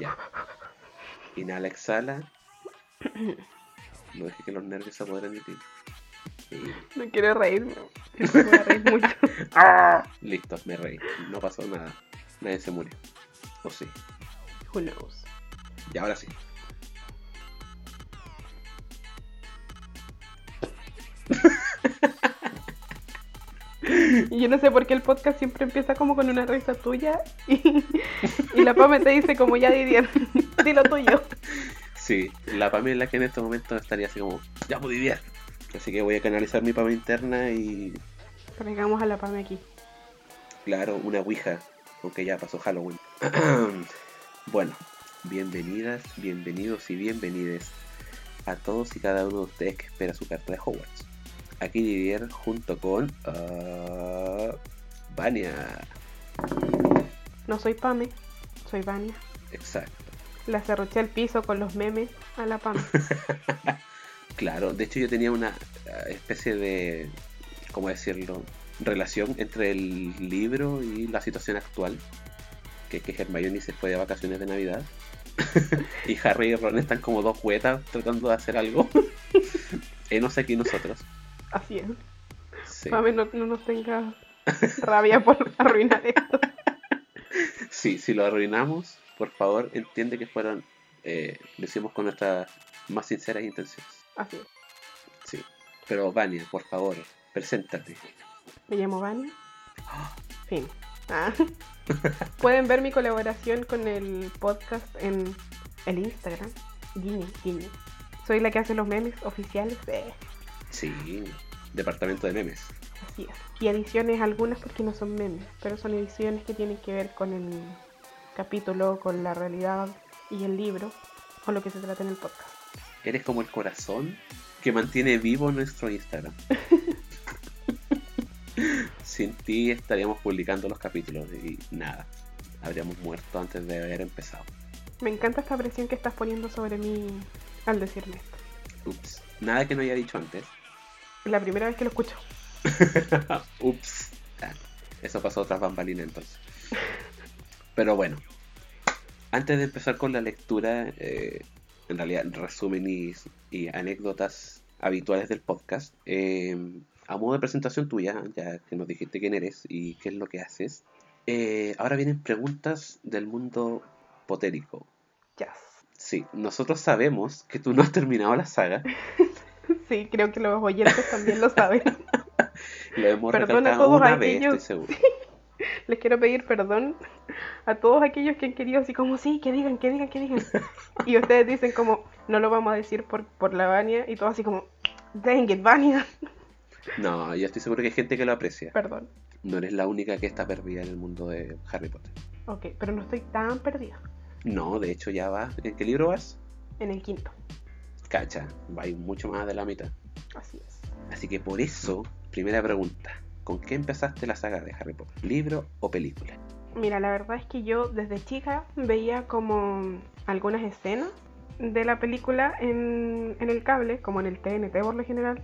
Ya. Inhala, exhala. No dejes que los nervios se apoderen de ti. Y- No quiero reírme. Me voy a reír mucho. Listo, me reí. No pasó nada. Nadie se murió. O sí. Who knows? Y ahora sí. Y yo no sé por qué el podcast siempre empieza como con una risa tuya y, y la Pame te dice como ya Didier, di lo tuyo. Sí, la Pame es la que en este momento estaría así como, ya pude bien. Así que voy a canalizar mi Pame interna y, Traigamos a la Pame aquí. claro, una Ouija, aunque ya pasó Halloween. bueno, bienvenidas, bienvenidos y bienvenides a todos y cada uno de ustedes que espera su carta de Hogwarts. Aquí Didier junto con ah, Vania. No soy Pame, soy Vania. Exacto. La cerruché al piso con los memes a la Pame. Claro, de hecho yo tenía una eh, especie de, ¿cómo decirlo? Relación entre el libro y la situación actual. Que es que Hermione se fue de vacaciones de Navidad. y Harry y Ron están como dos huetas tratando de hacer algo. y no sé aquí nosotros. Así es. Sí. No, no nos tenga rabia por arruinar esto. sí, si lo arruinamos, por favor entiende que fueron, eh, lo hicimos con nuestras más sinceras intenciones. Así es. Sí. Pero Vania, por favor, preséntate. Me llamo Vania. Fin. Ah. Pueden ver mi colaboración con el podcast en el Instagram. Guiñe, guiñe. Soy la que hace los memes oficiales. Eh, Sí, departamento de memes. así es. Y ediciones algunas porque no son memes, pero son ediciones que tienen que ver con el capítulo, con la realidad y el libro, con lo que se trata en el podcast. Eres como el corazón que mantiene vivo nuestro Instagram. Sin ti estaríamos publicando los capítulos y nada, habríamos muerto antes de haber empezado. Me encanta esta presión que estás poniendo sobre mí al decirme esto. Ups, nada que no haya dicho antes. La primera vez que lo escucho. Ups, eso pasó tras bambalina entonces. Pero bueno, antes de empezar con la lectura, eh, en realidad resumen y, y anécdotas habituales del podcast, eh, a modo de presentación tuya, ya que nos dijiste quién eres y qué es lo que haces, eh, ahora vienen preguntas del mundo potérico. Yes. Sí, nosotros sabemos que tú no has terminado la saga, Sí, creo que los oyentes también lo saben. lo hemos Perdona a todos una vez, aquellos- estoy seguro. Les quiero pedir perdón a todos aquellos que han querido así como, sí, que digan, que digan, que digan. Y ustedes dicen como, no lo vamos a decir por, por la Vania. Y todo así como, dang it, Vania. No, yo estoy seguro que hay gente que lo aprecia. Perdón. No eres la única que está perdida en el mundo de Harry Potter. Ok, pero no estoy tan perdida. No, de hecho ya vas. ¿En qué libro vas? En el quinto. Cacha, va mucho más de la mitad. Así es. Así que por eso, primera pregunta. ¿Con qué empezaste la saga de Harry Potter? ¿Libro o película? Mira, la verdad es que yo desde chica veía como algunas escenas de la película en, en el cable, como en el TNT por lo general.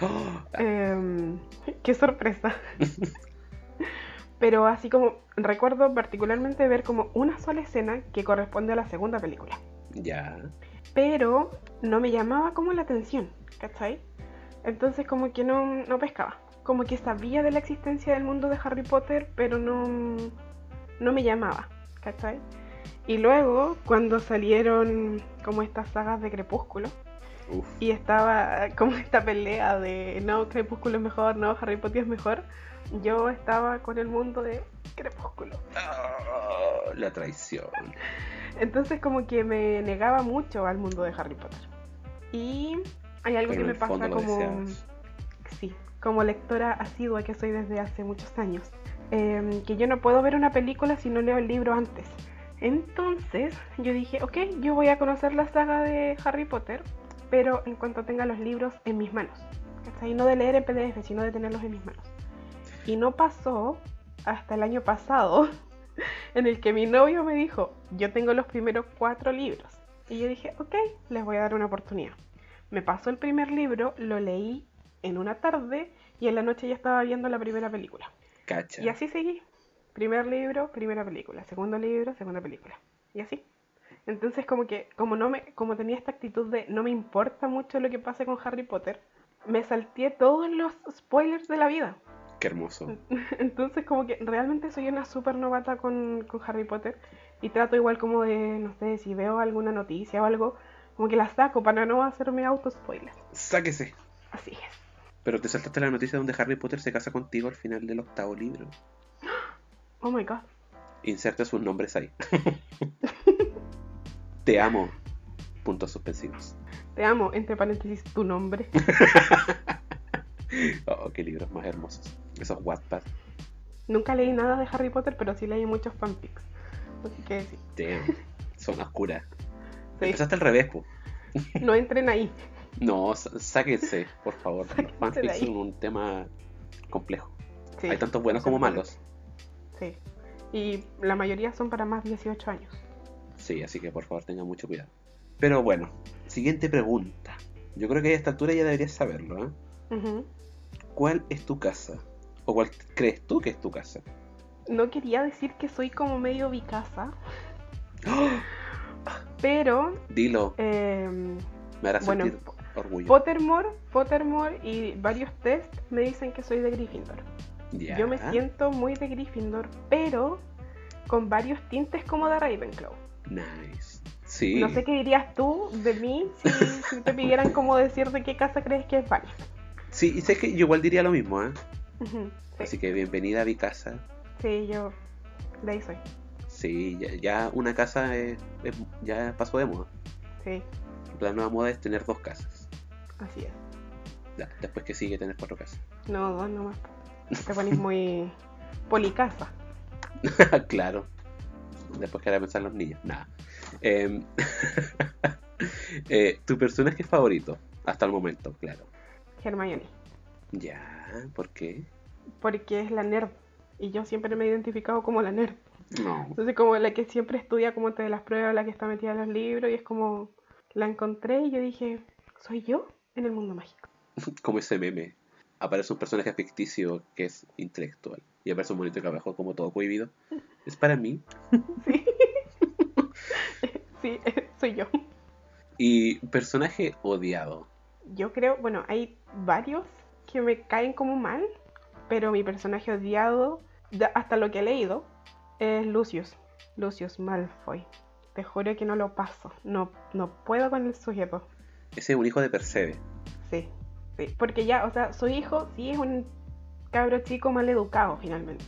¡Oh! Em, qué sorpresa. Pero así como recuerdo particularmente ver como una sola escena que corresponde a la segunda película. Ya. Pero no me llamaba como la atención, ¿cachai? Entonces como que no, no pescaba. Como que sabía de la existencia del mundo de Harry Potter, pero no, no me llamaba, ¿cachai? Y luego, cuando salieron como estas sagas de Crepúsculo, Uf. y estaba como esta pelea de no, Crepúsculo es mejor, no, Harry Potter es mejor. Yo estaba con el mundo de Crepúsculo. Oh, la traición. Entonces como que me negaba mucho al mundo de Harry Potter. Y hay algo Pero que me pasa como... deseabas. Sí, como lectora asidua que soy desde hace muchos años. em, que yo no puedo ver una película si no leo el libro antes. Entonces yo dije, ok, yo voy a conocer la saga de Harry Potter, pero en cuanto tenga los libros en mis manos. ¿cachai? No de leer en PDF, sino de tenerlos en mis manos. Y no pasó hasta el año pasado en el que mi novio me dijo, yo tengo los primeros cuatro libros. Y yo dije, ok, les voy a dar una oportunidad. Me pasó el primer libro, lo leí en una tarde y en la noche ya estaba viendo la primera película. Cacha. Y así seguí. Primer libro, primera película. Segundo libro, segunda película. Y así. Entonces como que, como no me, como tenía esta actitud de no me importa mucho lo que pase con Harry Potter, me salté todos los spoilers de la vida. Qué hermoso. Entonces como que realmente soy una súper novata con, con Harry Potter y trato igual como de, no sé, si veo alguna noticia o algo, como que la saco para no hacerme auto spoiler. Sáquese. Así es. Pero te saltaste la noticia donde Harry Potter se casa contigo al final del octavo libro. Oh my god. Inserta sus nombres ahí. Te amo. Puntos suspensivos. Te amo, entre paréntesis, tu nombre. oh, qué libros más hermosos. Esos Wattpad. Nunca leí nada de Harry Potter, pero sí leí muchos fanfics. Así que sí. Damn. Son oscuras. Sí. Empezaste al revés. No entren ahí. No, sá- sáquense, por favor. Los Sáquense de fanfics son un tema complejo. Sí, Hay tantos buenos como malos. Sí. Y la mayoría son para más de 18 años. Sí, así que por favor tengan mucho cuidado. Pero bueno, siguiente pregunta. Yo creo que a esta altura ya deberías saberlo, ¿eh? ¿Cuál es tu casa? ¿O cuál crees tú que es tu casa? No quería decir que soy como medio bicasa, ¡Ah! pero Dilo, em, me hará bueno, sentir orgullo. Pottermore, Pottermore y varios test me dicen que soy de Gryffindor. Yo me siento muy de Gryffindor, pero con varios tintes como de Ravenclaw. Nice. Sí. No sé qué dirías tú de mí si, si te pidieran como decir de qué casa crees que es Vania. Sí, y sé que yo igual diría lo mismo, ¿eh? Sí, Así que bienvenida a mi casa. sí, yo de ahí soy. Sí, ya, ya una casa es- es- ya pasó de moda. Sí, La nueva moda es tener dos casas. así es. Ya, después que sigue tener cuatro casas. No, dos nomás. Te pones muy policasa. claro. Después que ahora pensar los niños. Nada. Em, eh, tu personaje favorito hasta el momento, claro. Hermione. Ya, ¿por qué? Porque es la nerd. Y yo siempre me he identificado como la nerd. No. Entonces como la que siempre estudia como antes de las pruebas, la que está metida en los libros. Y es como, la encontré y yo dije, ¿soy yo en el mundo mágico? Como ese meme. Aparece un personaje ficticio que es intelectual. Y aparece un monito que abajo como todo cohibido. Es para mí. Sí. sí, soy yo. Y personaje odiado. Yo creo, bueno, hay varios que me caen como mal, pero mi personaje odiado, hasta lo que he leído, es Lucius. Lucius Malfoy. Te juro que no lo paso. No, no puedo con el sujeto. Ese es un hijo de Percebe. Sí, sí. Porque ya, o sea, su hijo sí es un cabro chico mal educado finalmente.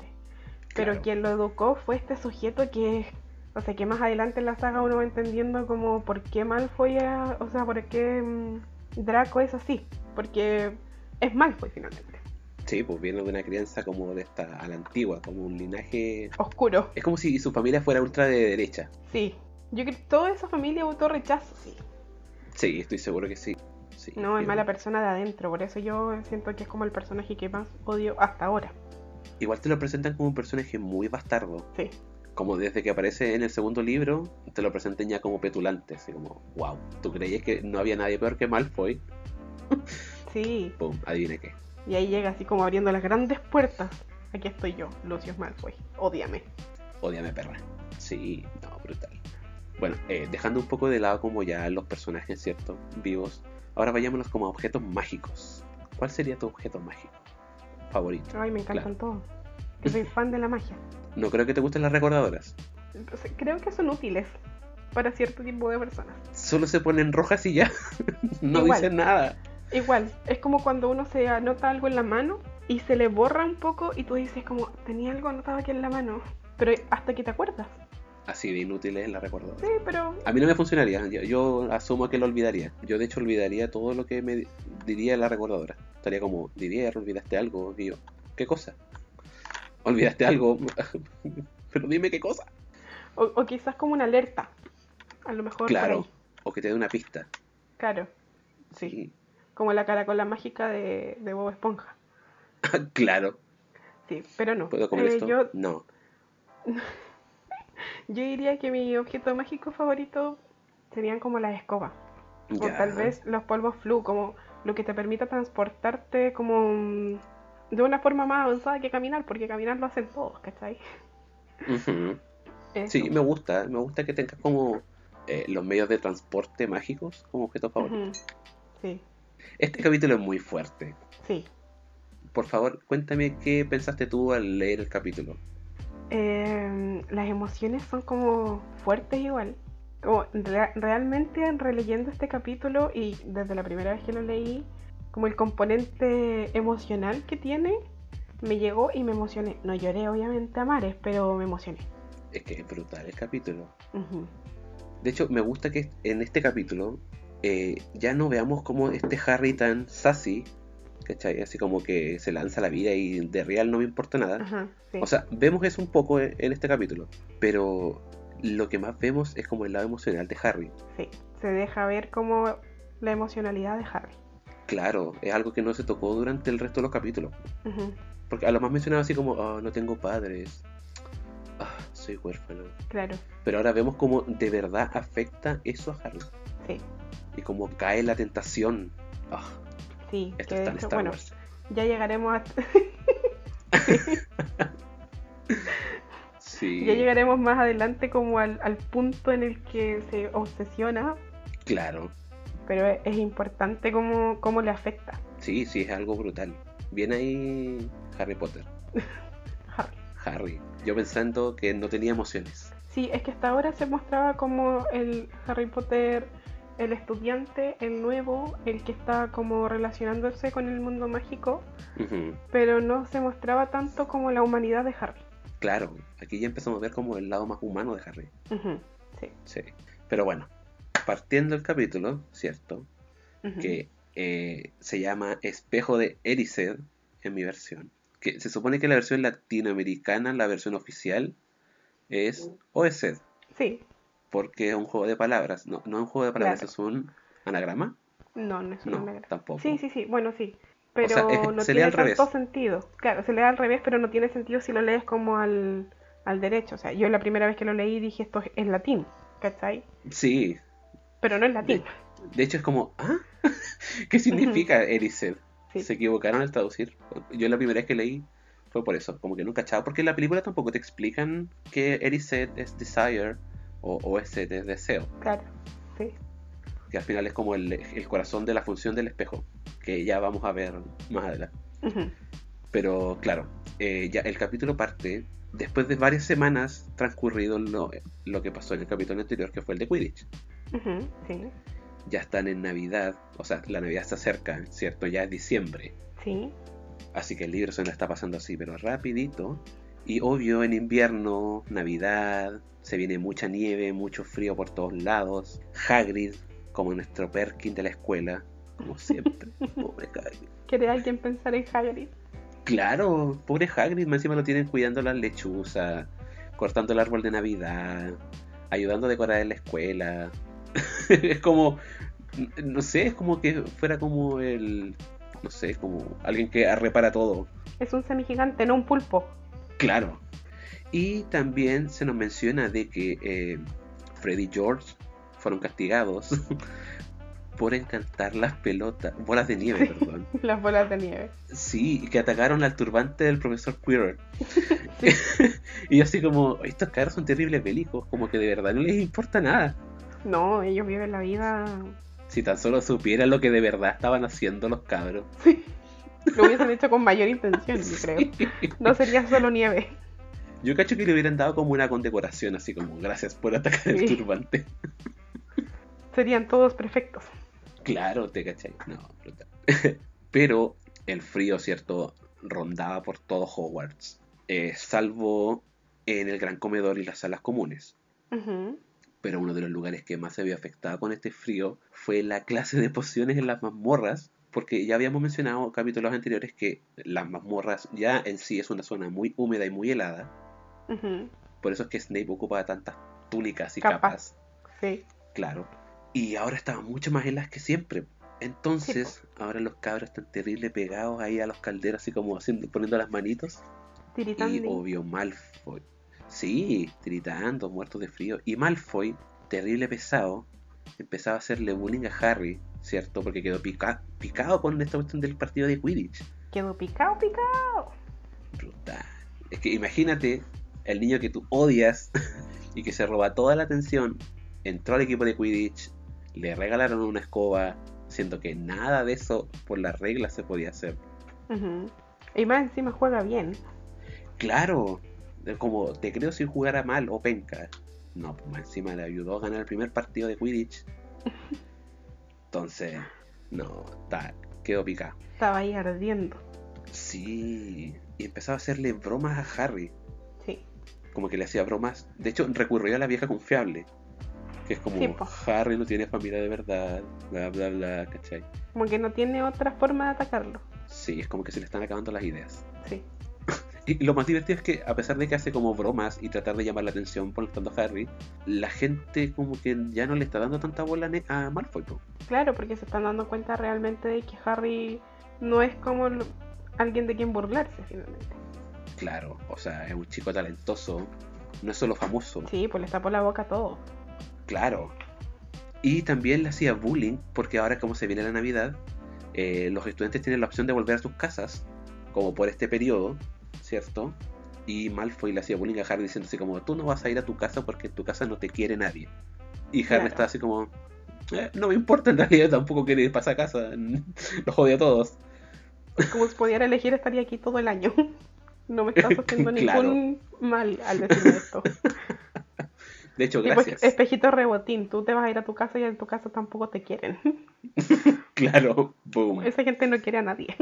Pero Claro. quien lo educó fue este sujeto que, o sea, que más adelante en la saga uno va entendiendo como por qué Malfoy era, o sea, por qué mm, Draco es así. Porque es Malfoy finalmente. Sí, pues viene de una crianza como de esta a la antigua, como un linaje. Oscuro, Es como si su familia fuera ultra de derecha. sí. Yo creo que toda esa familia votó rechazo, sí. Sí, estoy seguro que sí. Sí, No, es mala persona de adentro, por eso yo siento que es como el personaje que más odio hasta ahora. Igual te lo presentan como un personaje muy bastardo. Sí, Como desde que aparece en el segundo libro, te lo presentan ya como petulante. Así como, wow, ¿tú creías que no había nadie peor que Malfoy? sí. Pum, adivina qué. Y ahí llega así como abriendo las grandes puertas. Aquí estoy yo, Lucius Malfoy. Ódiame. Odiame perra. Sí, no, brutal. Bueno, eh, dejando un poco de lado como ya los personajes, ¿cierto? Vivos. Ahora vayámonos como a objetos mágicos. ¿Cuál sería tu objeto mágico favorito? Ay, me encantan todos. Yo soy fan de la magia. No creo que te gusten las recordadoras. Entonces, creo que son útiles para cierto tipo de personas. Solo se ponen rojas y ya. no Igual. dicen nada. Igual, es como cuando uno se anota algo en la mano y se le borra un poco y tú dices como, tenía algo anotado aquí en la mano. Pero hasta que te acuerdas. Así de inútiles las recordadoras. Sí, pero A mí no me funcionaría. Yo, yo asumo que lo olvidaría. Yo de hecho olvidaría todo lo que me di- diría la recordadora. Estaría como, Didier, olvidaste algo. Y yo, ¿qué cosa? Olvidaste algo. Pero dime qué cosa. O, o quizás como una alerta. A lo mejor. Claro. O que te dé una pista. Claro. Sí. Como la caracola mágica de, de Bob Esponja. claro. Sí, pero no. ¿Puedo comer Eh, esto? yo, No. yo diría que mi objeto mágico favorito serían como las escobas. O tal vez los polvos flu, como lo que te permita transportarte como mm, de una forma más avanzada que caminar, porque caminar lo hacen todos, ¿cachai? Ujú. Eso. Sí, me gusta. Me gusta que tengas como eh, los medios de transporte mágicos como objeto favorito. Ujú. Sí, Este capítulo es muy fuerte. sí. Por favor, cuéntame qué pensaste tú al leer el capítulo. Eh, las emociones son como fuertes igual. Como rea- realmente releyendo este capítulo y desde la primera vez que lo leí, como el componente emocional que tiene, me llegó y me emocioné. No lloré obviamente a mares, pero me emocioné. Es que es brutal el capítulo. De hecho, me gusta que en este capítulo eh, ya no veamos como este Harry tan sassy, ¿cachai? Así como que se lanza la vida y de real no me importa nada. Ajá, sí. O sea, vemos eso un poco en, en este capítulo, pero lo que más vemos es como el lado emocional de Harry. sí. Se deja ver como la emocionalidad de Harry. Claro, es algo que no se tocó durante el resto de los capítulos. Porque a lo más mencionaba así como, "Ah, no tengo padres, ah, soy huérfano. Claro, Pero ahora vemos cómo de verdad afecta eso a Harry. sí. Y cómo cae la tentación. Ah, Sí, esto está en Star bueno, Wars. ya llegaremos a... Sí, Ya llegaremos más adelante como al, al punto en el que se obsesiona, claro. pero es, es importante cómo, cómo le afecta Sí, sí, es algo brutal. Bien ahí Harry Potter. Harry. Harry. Yo pensando que no tenía emociones. Sí, es que hasta ahora se mostraba como el Harry Potter, el estudiante, el nuevo, el que está como relacionándose con el mundo mágico, pero no se mostraba tanto como la humanidad de Harry. Claro, aquí ya empezamos a ver como el lado más humano de Harry. Sí. Sí. Pero bueno, partiendo el capítulo, ¿cierto? Que eh, se llama Espejo de Erised en mi versión. Que se supone que la versión latinoamericana, la versión oficial, es Oesed. Sí, Porque es un juego de palabras. No, no es un juego de palabras, Claro. es un anagrama. no, no es una No, negra. tampoco. Sí, sí, sí, bueno, sí. Pero sea, es- no se lee tiene revés. tanto sentido. Claro, se lee al revés, pero no tiene sentido si lo lees como al, al derecho. O sea, yo la primera vez que lo leí dije esto es, latín, ¿cachai? Sí. Pero no es latín. De hecho es como, ¿ah? ¿Qué significa Erised? Sí. Se equivocaron al traducir. Yo la primera vez que leí fue por eso, como que no cachaba. Porque en la película tampoco te explican que Erised es desire o Oesed es deseo. Claro, sí. Que al final es como el, el corazón de la función del espejo. Que ya vamos a ver más adelante. Pero claro, eh, ya el capítulo parte después de varias semanas transcurrido lo, lo que pasó en el capítulo anterior, que fue el de Quidditch. sí, Ya están en Navidad, o sea, la Navidad se acerca, ¿cierto? Ya es diciembre. sí. Así que el libro se lo está pasando así, pero rapidito. Y obvio, en invierno, Navidad, se viene mucha nieve, mucho frío por todos lados. Hagrid, como nuestro Perkin de la escuela, como siempre. Pobre Hagrid. ¿Quiere alguien pensar en Hagrid? Claro, pobre Hagrid, más encima lo tienen cuidando las lechuzas, cortando el árbol de Navidad, ayudando a decorar en la escuela. es como, no sé, es como que fuera como el, no sé, como alguien que repara todo. Es un semigigante, no un pulpo. Claro. Y también se nos menciona de que eh, Freddy y George fueron castigados por encantar las pelotas, bolas de nieve, Sí. perdón. Las bolas de nieve. Sí, que atacaron al turbante del profesor Quirrell. y así como, estos cabros son terribles bélicos, como que de verdad no les importa nada. No, ellos viven la vida. Si tan solo supieran lo que de verdad estaban haciendo los cabros. Lo hubiesen hecho con mayor intención, yo creo. No sería solo nieve. Yo cacho que le hubieran dado como una condecoración, así como, gracias por atacar el turbante. Serían todos perfectos. Claro, te cachai. No, brutal. Pero el frío, ¿cierto? Rondaba por todo Hogwarts. Eh, salvo en el gran comedor y las salas comunes. Pero uno de los lugares que más se vio afectado con este frío fue la clase de pociones en las mazmorras. Porque ya habíamos mencionado en capítulos anteriores que las mazmorras ya en sí es una zona muy húmeda y muy helada. Por eso es que Snape ocupa tantas túnicas y Capas. capas. Sí. Claro. Y ahora estaban mucho más heladas que siempre. Entonces, ahora los cabros están terrible pegados ahí a los calderos, así como haciendo, poniendo las manitos. Y Tiritando. obvio, Malfoy. Sí, tiritando, muertos de frío. Y Malfoy, terrible pesado, empezaba a hacerle bullying a Harry, ¿cierto? Porque quedó pica- picado con esta cuestión del partido de Quidditch. Quedó picado, picado. Brutal. Es que imagínate el niño que tú odias y que se roba toda la atención entró al equipo de Quidditch, le regalaron una escoba, siendo que nada de eso por las reglas se podía hacer. Y más encima juega bien. Claro, como te creo si jugara mal o penca. No, pues más encima le ayudó a ganar el primer partido de Quidditch. Entonces, no, está, quedó picado. Estaba ahí ardiendo. Sí, y empezaba a hacerle bromas a Harry. Sí. Como que le hacía bromas. De hecho, recurrió a la vieja confiable. Que es como, Sí. Harry no tiene familia de verdad, bla, bla, bla, ¿cachai? Como que no tiene otra forma de atacarlo. Sí, es como que se le están acabando las ideas. Sí. Y lo más divertido es que, a pesar de que hace como bromas y tratar de llamar la atención molestando a Harry, la gente como que ya no le está dando tanta bola a Malfoy. po. Claro, porque se están dando cuenta realmente de que Harry no es como lo- alguien de quien burlarse finalmente. Claro, o sea, es un chico talentoso, no es solo famoso, Sí, pues le tapó la boca todo. claro. Y también le hacía bullying, porque ahora como se viene la Navidad, eh, los estudiantes tienen la opción de volver a sus casas, como por este periodo, ¿cierto? Y Malfoy le hacía bullying a Harry diciendo así como, tú no vas a ir a tu casa porque en tu casa no te quiere nadie. Y Harry Claro. está así como, "Eh, no me importa en realidad, tampoco quiere ir para esa casa, los jode a todos. Como si pudiera elegir estaría aquí todo el año. No me estás haciendo Claro. ningún mal al decirme esto. De hecho, Y pues, gracias. espejito rebotín, tú te vas a ir a tu casa y en tu casa tampoco te quieren. Claro, boom. Esa gente no quiere a nadie.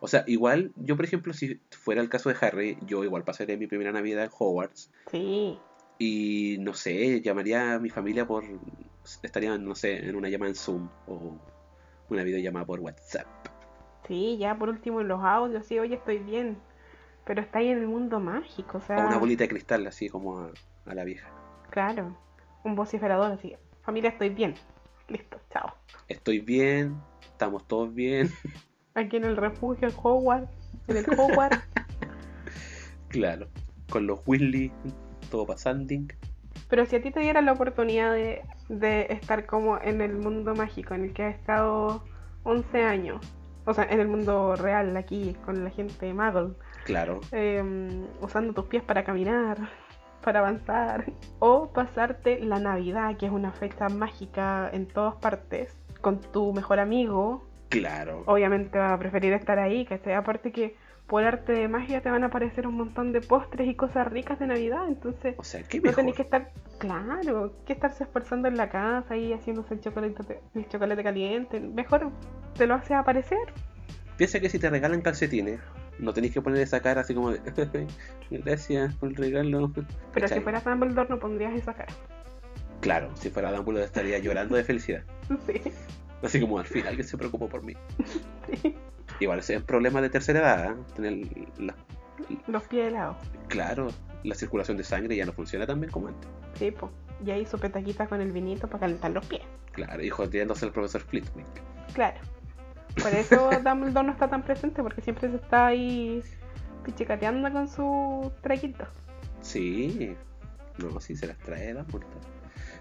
O sea, igual, yo por ejemplo, si fuera el caso de Harry, yo igual pasaría mi primera Navidad en Hogwarts. Sí, Y no sé, llamaría a mi familia por. Estaría, no sé, en una llamada en Zoom o una videollamada por WhatsApp. sí, ya por último en los audios, sí, oye, estoy bien. Pero está ahí en el mundo mágico, o sea, O una bolita de cristal, así como a, a la vieja. claro, un vociferador así. Familia, estoy bien. Listo, chao. Estoy bien, estamos todos bien. Aquí en el refugio, en Hogwarts, en el Hogwarts. claro, con los Weasley, todo pasando. Pero si a ti te dieran la oportunidad de, de estar como en el mundo mágico en el que has estado 11 años, o sea, en el mundo real, aquí, con la gente Muggle, Claro, em, usando tus pies para caminar, para avanzar, o pasarte la Navidad, que es una fecha mágica en todas partes, con tu mejor amigo, claro. obviamente vas a preferir estar ahí, que aparte que por arte de magia te van a aparecer un montón de postres y cosas ricas de Navidad, entonces O sea, qué no tenéis que estar, claro, que estarse esforzando en la casa y haciéndose el chocolate, el chocolate caliente. Mejor te lo hace aparecer. Piensa que si te regalan calcetines, no tenéis que poner esa cara así como de gracias por el regalo. Pero ¿Cachai? si fueras Dumbledore no pondrías esa cara. Claro, si fuera Dumbledore estaría llorando de felicidad. Sí, Así como al fin alguien se preocupó por mí. sí. Igual ese es un problema de tercera edad, ¿eh? Tener la, Los pies helados. claro, la circulación de sangre ya no funciona tan bien como antes. Sí, po. Y ahí su petaquita con el vinito para calentar los pies. Claro, y jodiéndose el profesor Flitwick. Claro. Por eso Dumbledore no está tan presente, porque siempre se está ahí pichicateando con su traquito. Sí, no, sí se las trae Dumbledore.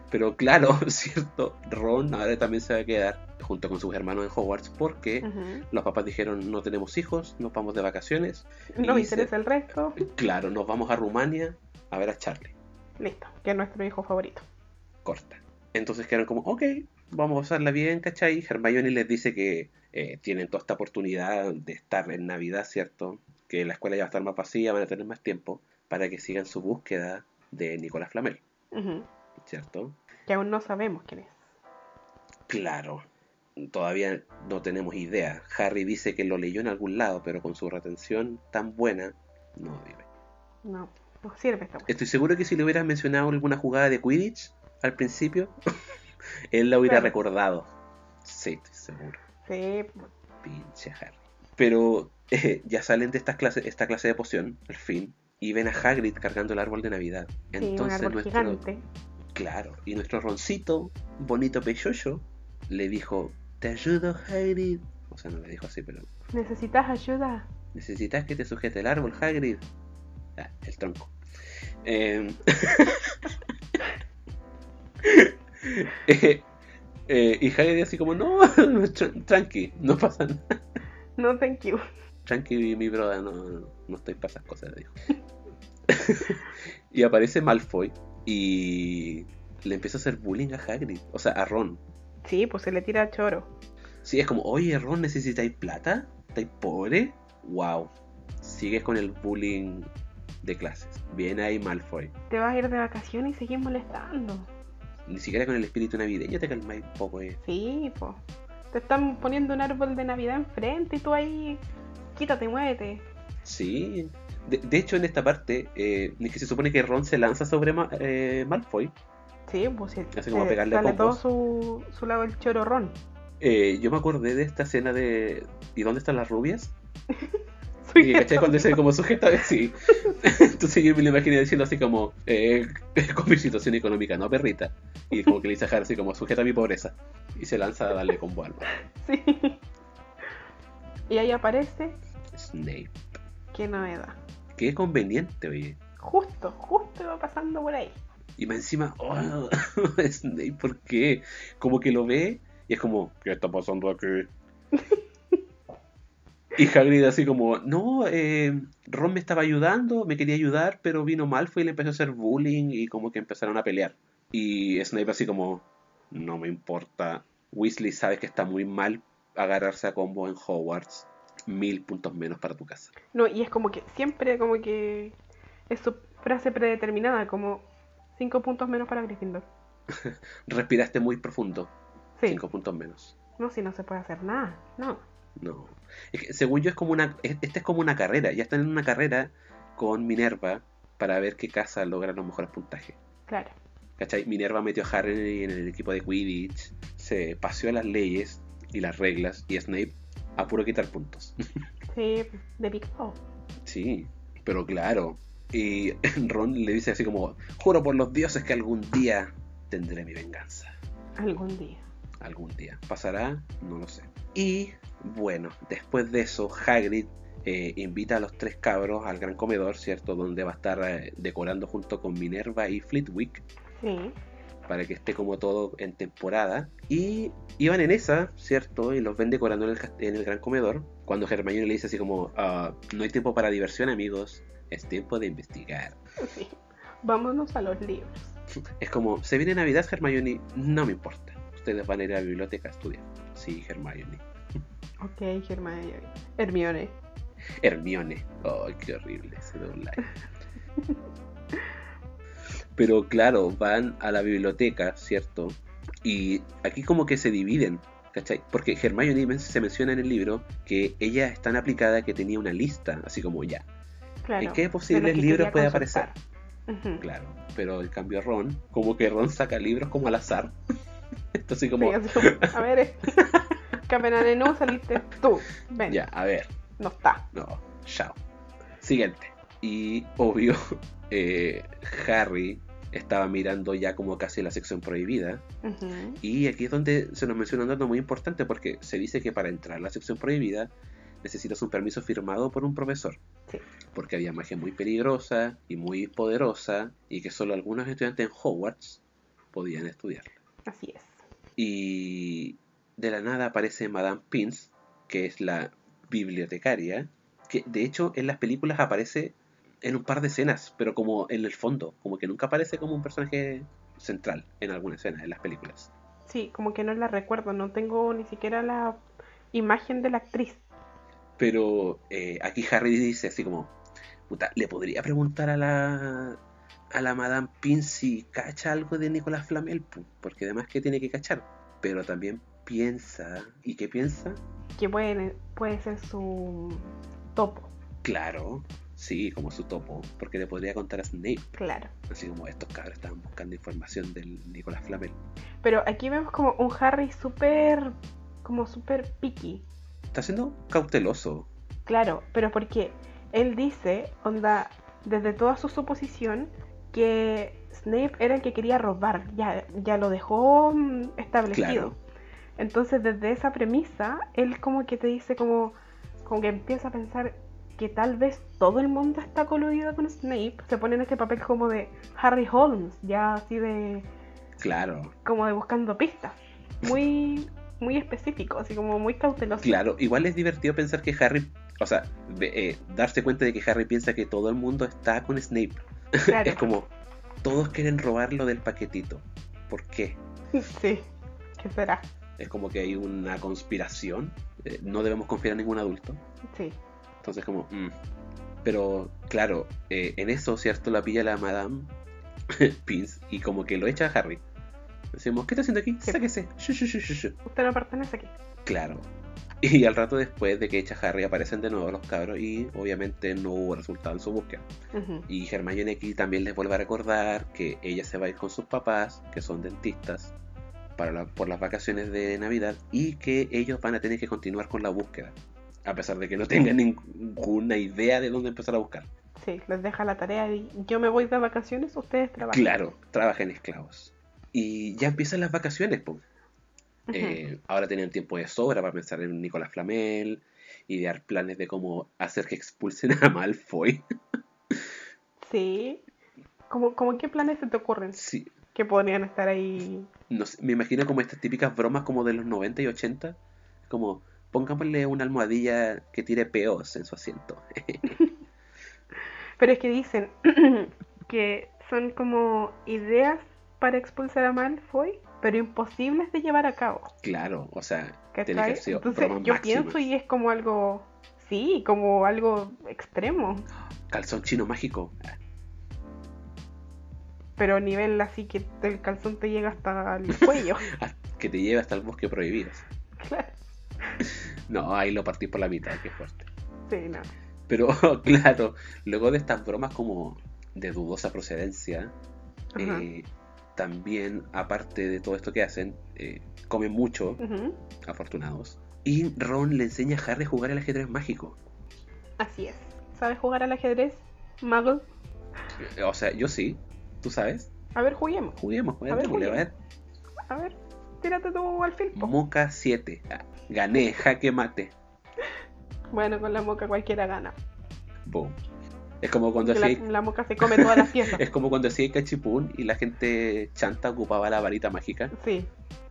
Pero claro, cierto, Ron ahora también se va a quedar junto con sus hermanos en Hogwarts porque los papás dijeron no tenemos hijos, nos vamos de vacaciones. No me se- el resto. Claro, nos vamos a Rumania a ver a Charlie. Listo, que es nuestro hijo favorito. Corta. Entonces quedaron como, ok, vamos a pasarla bien, ¿cachai? Hermione les dice que eh, tienen toda esta oportunidad de estar en Navidad, ¿cierto? Que la escuela ya va a estar más vacía, van a tener más tiempo para que sigan su búsqueda de Nicolás Flamel, Ujú. ¿Cierto? Que aún no sabemos quién es. Claro, todavía no tenemos idea. Harry dice que lo leyó en algún lado, pero con su retención tan buena, no vive. No, no sirve esta. Estoy seguro que si le hubieras mencionado alguna jugada de Quidditch al principio, él la hubiera Claro. recordado. Sí, estoy seguro. Sí, Pinche Harry. Pero eh, ya salen de estas clases, esta clase de poción, al fin, y ven a Hagrid cargando el árbol de Navidad. sí, un Entonces árbol nuestro, gigante. Claro, y nuestro roncito, bonito pechocho, le dijo, te ayudo Hagrid. O sea, no le dijo así, pero ¿Necesitas ayuda? necesitas que te sujete el árbol, Hagrid. Ah, el tronco. Em, eh, eh, y Hagrid así como, no, tr- tranqui, no pasa nada. No, thank you. Tranqui, mi brother, no, no, no estoy para esas cosas, le dijo. y aparece Malfoy y le empieza a hacer bullying a Hagrid, o sea, a Ron. Sí, pues se le tira choro. Sí, es como, oye, Ron, ¿necesitáis plata? ¿Estáis pobre? Wow. Sigues con el bullying de clases. Viene ahí Malfoy. Te vas a ir de vacaciones y seguís molestando. Ni siquiera con el espíritu navideño te calmáis un poco, eh. Sí, pues. Te están poniendo un árbol de Navidad enfrente y tú ahí, quítate, muévete. Sí. De, de hecho, en esta parte, eh, que se supone que Ron se lanza sobre Ma- eh, Malfoy. Sí, pues sí. Así como se- pegarle sale todo su, su lado el chororrón. Eh, yo me acordé de esta escena de ¿Y dónde están las rubias? Y ¿cachai? Cuando dice como sujeta, sí. Entonces yo me lo imaginé diciendo así como, eh, con mi situación económica, no perrita. Y como que le dice a Harry así como, sujeta mi pobreza. Y se lanza a darle combo al Sí. Y ahí aparece, Snape. qué novedad. Qué conveniente, oye. Justo, justo iba pasando por ahí. Y más encima, oh, Snape, ¿por qué? Como que lo ve y es como, ¿qué está pasando aquí? Y Hagrid así como, no, eh, Ron me estaba ayudando, me quería ayudar, pero vino Malfoy y le empezó a hacer bullying y como que empezaron a pelear. Y Snape así como, no me importa. Weasley sabe que está muy mal agarrarse a combo en Hogwarts. Mil puntos menos para tu casa. No, y es como que siempre como que es su frase predeterminada, como cinco puntos menos para Gryffindor. Respiraste muy profundo. Sí. Cinco puntos menos. No, si no se puede hacer nada. No. No. Es que, según yo es como una. es- Esta es como una carrera. Ya están en una carrera con Minerva para ver qué casa logra los mejores puntajes. Claro. ¿Cachai? Minerva metió a Harry en el equipo de Quidditch. Se paseó las leyes y las reglas. Y Snape a puro quitar puntos. Sí, de picado. sí, pero claro. Y Ron le dice así como: Juro por los dioses que algún día tendré mi venganza. Algún día. algún día. ¿Pasará? No lo sé. Y bueno, después de eso, Hagrid eh, invita a los tres cabros al gran comedor, ¿cierto? Donde va a estar eh, decorando junto con Minerva y Flitwick Sí. Para que esté como todo en temporada. Y iban en esa, ¿cierto? Y los ven decorando en el, cas- en el gran comedor. Cuando Hermione le dice así como, "Ah, no hay tiempo para diversión amigos, es tiempo de investigar. Sí. Vámonos a los libros. Es como, se viene Navidad, Hermione, no me importa. Ustedes van a ir a la biblioteca a estudiar. Sí, Hermione. Ok, Hermione. Hermione. Hermione. Ay, qué horrible ese doblaje. Pero claro, van a la biblioteca, ¿cierto? Y aquí como que se dividen, ¿cachai? Porque Hermione se menciona en el libro que ella es tan aplicada que tenía una lista, así como ya, Claro. ¿En qué posibles que libros puede consultar. Ujú. claro. Pero en cambio Ron, como que Ron saca libros como al azar. Esto así como, Sí, a ver, eh. Capenanenú saliste tú. Ven. ya, a ver, No está. No, chao. Siguiente. Y obvio, eh, Harry estaba mirando ya como casi la sección prohibida. Y aquí es donde se nos menciona un dato muy importante porque se dice que para entrar a la sección prohibida necesitas un permiso firmado por un profesor. Sí. Porque había magia muy peligrosa y muy poderosa y que solo algunos estudiantes en Hogwarts podían estudiarla. Así es. Y de la nada aparece Madame Pince, que es la bibliotecaria, que de hecho en las películas aparece en un par de escenas, pero como en el fondo, como que nunca aparece como un personaje central en alguna escena en las películas. Sí, como que no la recuerdo. No tengo ni siquiera la imagen de la actriz. Pero eh, aquí Harry dice así como, puta, le podría preguntar a la a la Madame Pince si cacha algo de Nicolás Flamel, porque además que tiene que cachar, pero también piensa, ¿y qué piensa? Que puede, puede ser su topo. Claro, sí, como su topo, porque le podría contar a Snape, Claro. así como estos cabros estaban buscando información del Nicolás Flamel. Pero aquí vemos como un Harry súper. como súper picky. Está siendo cauteloso, Claro, pero porque él dice, onda, desde toda su suposición, que Snape era el que quería robar. Ya, ya lo dejó mm, establecido. Claro. Entonces, desde esa premisa, él como que te dice como, como que empieza a pensar que tal vez todo el mundo está coludido con Snape. Se pone en este papel como de Harry Holmes, ya así de claro, como de buscando pistas. Muy muy específico, así como muy cauteloso. claro. Igual es divertido pensar que Harry, o sea, eh, darse cuenta de que Harry piensa que todo el mundo está con Snape. Claro. es como, todos quieren robarlo del paquetito. ¿por qué? Sí, ¿qué será? Es como que hay una conspiración. eh, no debemos confiar en ningún adulto. Sí. Entonces como... mm. Pero claro, eh, en eso, ¿cierto? La pilla la Madame Pince y como que lo echa a Harry. Decimos, ¿qué está haciendo aquí? Sí. Sáquese. Shu, shu, shu, shu, shu. Usted no pertenece aquí. Claro. Y al rato después de que echa a Harry aparecen de nuevo los cabros y obviamente no hubo resultado en su búsqueda. Y Hermione aquí también les vuelve a recordar que ella se va a ir con sus papás, que son dentistas, para la- por las vacaciones de Navidad y que ellos van a tener que continuar con la búsqueda. A pesar de que no tengan ninguna idea de dónde empezar a buscar. Sí, les deja la tarea y yo me voy de vacaciones, ustedes trabajan. Claro, trabajan esclavos. Y ya empiezan las vacaciones. Eh, ahora tienen tiempo de sobra para pensar en Nicolás Flamel, idear planes de cómo hacer que expulsen a Malfoy. Sí. ¿Cómo, cómo qué planes se te ocurren Sí, que podrían estar ahí? no sé, me imagino como estas típicas bromas como de los 90 y 80, como pongámosle una almohadilla que tire peos en su asiento. Pero es que dicen que son como ideas para expulsar a Malfoy, pero imposibles de llevar a cabo. claro, o sea, Entonces yo pienso y es como algo, sí, como algo extremo, Calzón chino mágico. pero a nivel así que el calzón te llega hasta el cuello. Ah, Que te lleve hasta el bosque prohibido. Claro. No, ahí lo partí por la mitad, qué fuerte. Sí, no. Pero claro, luego de estas bromas como de dudosa procedencia, eh, también, aparte de todo esto que hacen, eh, comen mucho, afortunados. Y Ron le enseña a Harry a jugar al ajedrez mágico. Así es. ¿Sabes jugar al ajedrez, Muggle? O sea, yo sí, tú sabes. A ver, juguemos. Juguemos, A ver, juguemos, a juguemos. ver. A ver, tírate tú al fil. po. Moca 7. Ah, gané, jaque mate. Bueno, con la moca cualquiera gana. Boom. Es como cuando la, hacía la moca se come todas las piezas. es como cuando hacía cachipún y la gente chanta ocupaba la varita mágica Sí,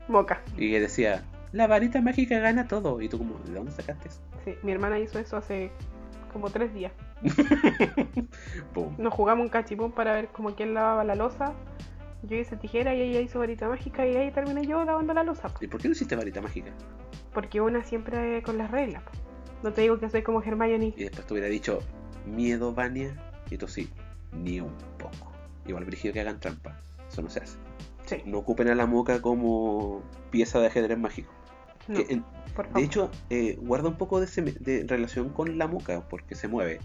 moca. y decía, la varita mágica gana todo. Y tú como, ¿de dónde sacaste eso? Sí, mi hermana hizo eso hace como tres días. Boom. Nos jugamos un cachipún para ver como quién lavaba la losa. Yo hice tijera y ella hizo varita mágica y ahí terminé yo lavando la losa. ¿Y por qué no hiciste varita mágica? Porque una siempre con las reglas. No te digo que soy como Hermione. Y después te hubiera dicho, miedo, Vania. Y tú sí, ni un poco. Igual brígido que hagan trampa. Eso no se hace. Sí, No ocupen a la moca como pieza de ajedrez mágico. no, Que en- por favor. de hecho, eh, guarda un poco de, de relación con la moca porque se mueve.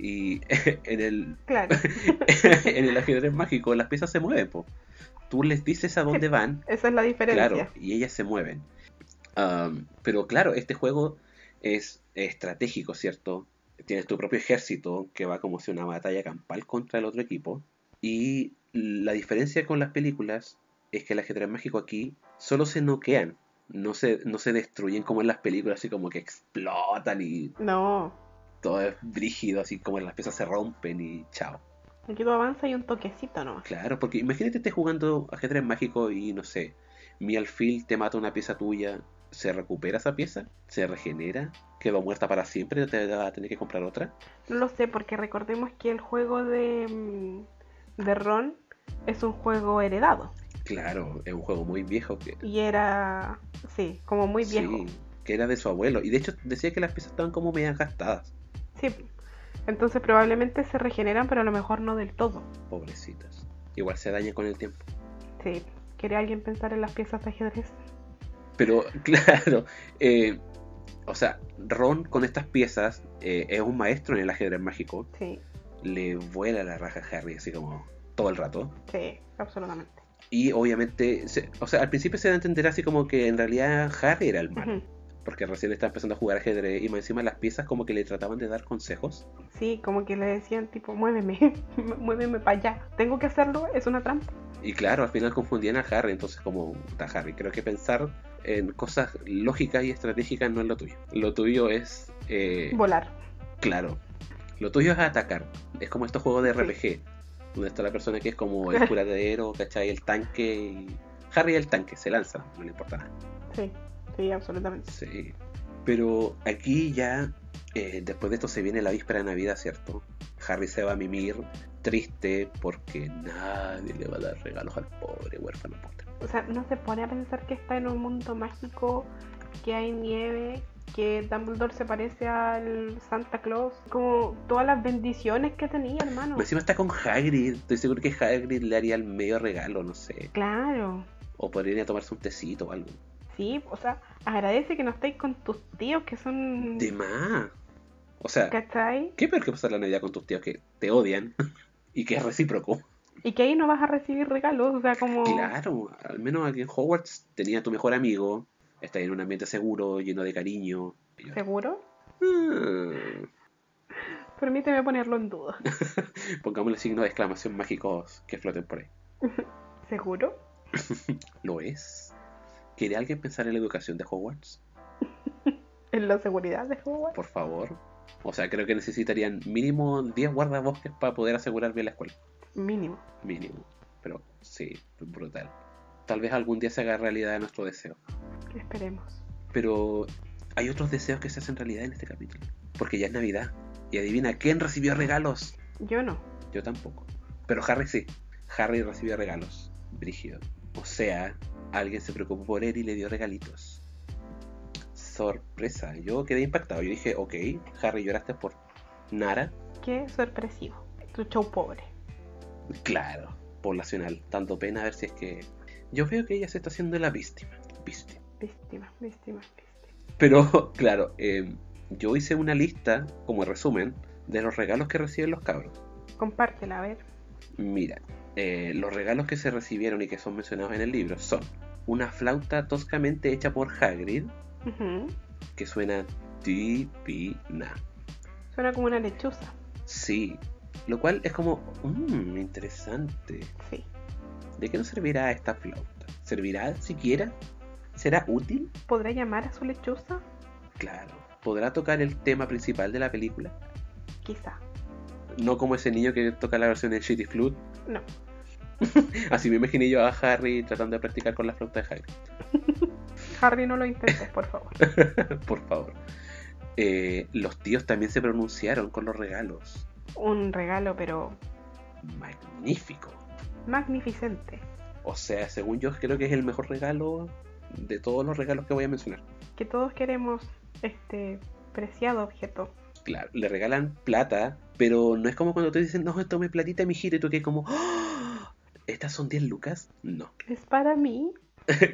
Y en el, Claro, en el ajedrez mágico las piezas se mueven. Po. Tú les dices a dónde van esa es la diferencia. Claro, y ellas se mueven. Am, pero claro, este juego es estratégico, ¿cierto? Tienes tu propio ejército que va como si una batalla campal contra el otro equipo. Y la diferencia con las películas es que el ajedrez mágico aquí solo se noquean. No se, no se destruyen como en las películas, así como que explotan y No, todo es brígido, así como las piezas se rompen y chao. aquí tú avanzas y un toquecito nomás. Claro, porque imagínate estés jugando ajedrez mágico y no sé, mi alfil te mata una pieza tuya, ¿se recupera esa pieza? ¿Se regenera? ¿Quedó muerta para siempre? ¿Te va a tener que comprar otra? No lo sé, porque recordemos que el juego de, mm, de Ron es un juego heredado. Claro, es un juego muy viejo que... Y era, sí, como muy viejo. Sí, que era de su abuelo. Y de hecho decía que las piezas estaban como medias gastadas. Sí. Entonces probablemente se regeneran, pero a lo mejor no del todo. Pobrecitas. Igual se dañan con el tiempo. Sí. ¿Quiere alguien pensar en las piezas de ajedrez? Pero claro, eh, o sea, Ron con estas piezas eh, es un maestro en el ajedrez mágico. Sí, Le vuela la raja a Harry así como todo el rato. sí, absolutamente. Y obviamente, se- o sea, al principio se da a entender así como que en realidad Harry era el malo. Ujú. Porque recién está empezando a jugar ajedrez y más encima las piezas como que le trataban de dar consejos. Sí, como que le decían tipo, muéveme, muéveme para allá. ¿Tengo que hacerlo? ¿Es una trampa? Y claro, al final confundían a Harry, entonces como, está Harry, creo que pensar en cosas lógicas y estratégicas no es lo tuyo. Lo tuyo es, eh, Volar. claro, lo tuyo es atacar. Es como estos juegos de Sí. RPG, donde está la persona que es como el curadero, ¿cachai? El tanque y... Harry el tanque, se lanza, no le importa nada. Sí, sí, absolutamente. Sí. Pero aquí ya eh, después de esto se viene la víspera de Navidad, ¿cierto? Harry se va a mimir triste porque nadie le va a dar regalos al pobre huérfano Potter. O sea, no se pone a pensar que está en un mundo mágico, que hay nieve, que Dumbledore se parece al Santa Claus, como todas las bendiciones que tenía, hermano. Encima está con Hagrid, estoy seguro que Hagrid le haría el medio regalo, no sé. Claro. O podría ir a tomarse un tecito o algo. Sí, o sea, agradece que no estéis con tus tíos que son... De más. O sea, ¿Cachai? ¿qué peor que pasar la Navidad con tus tíos que te odian y que es recíproco? Y que ahí no vas a recibir regalos, o sea, como... Claro, al menos aquí en Hogwarts tenía tu mejor amigo, está en un ambiente seguro, lleno de cariño. ¿Seguro? "Ah". Permíteme ponerlo en duda. Pongámosle signos de exclamación mágicos que floten por ahí. ¿Seguro? ¿Lo es? ¿Quiere alguien pensar en la educación de Hogwarts? ¿En la seguridad de Hogwarts? Por favor. O sea, creo que necesitarían mínimo 10 guardabosques para poder asegurar bien la escuela. Mínimo. Mínimo. Pero sí, brutal. Tal vez algún día se haga realidad nuestro deseo. Esperemos. Pero hay otros deseos que se hacen realidad en este capítulo. Porque ya es Navidad. Y adivina, ¿quién recibió regalos? Yo no. Yo tampoco. Pero Harry sí. Harry recibió regalos. Brígido. O sea, alguien se preocupó por él y le dio regalitos. Sorpresa. Yo quedé impactado. Yo dije, ok, Harry, lloraste por Nara. Qué sorpresivo. Tu show pobre. Claro, poblacional. Tanto pena a ver si es que. Yo veo que ella se está haciendo la víctima. Víctima. Víctima, víctima, víctima. Pero, claro, eh, yo hice una lista, como resumen, de los regalos que reciben los cabros. Compártela, a ver. Mira, eh, los regalos que se recibieron y que son mencionados en el libro son una flauta toscamente hecha por Hagrid, Ujú. que suena divina. Suena como una lechuza. Sí, lo cual es como, mmm, interesante. Sí. ¿De qué nos servirá esta flauta? ¿Servirá siquiera? ¿Será útil? ¿Podrá llamar a su lechuza? Claro. ¿Podrá tocar el tema principal de la película? Quizá. No como ese niño que toca la versión de Shitty Flute. No. Así me imaginé yo a Harry tratando de practicar con la flauta de Hagrid. Harry, no lo intentes, por favor. Por favor. Eh, los tíos también se pronunciaron con los regalos. Un regalo, pero Magnífico. magnificente. O sea, según yo creo que es el mejor regalo de todos los regalos que voy a mencionar. Que todos queremos este preciado objeto. Claro, le regalan plata, pero no es como cuando te dicen, no, tome platita, mijito, y tú que como, "¡Ah! ¿Estas son 10 lucas? No. ¿Es para mí?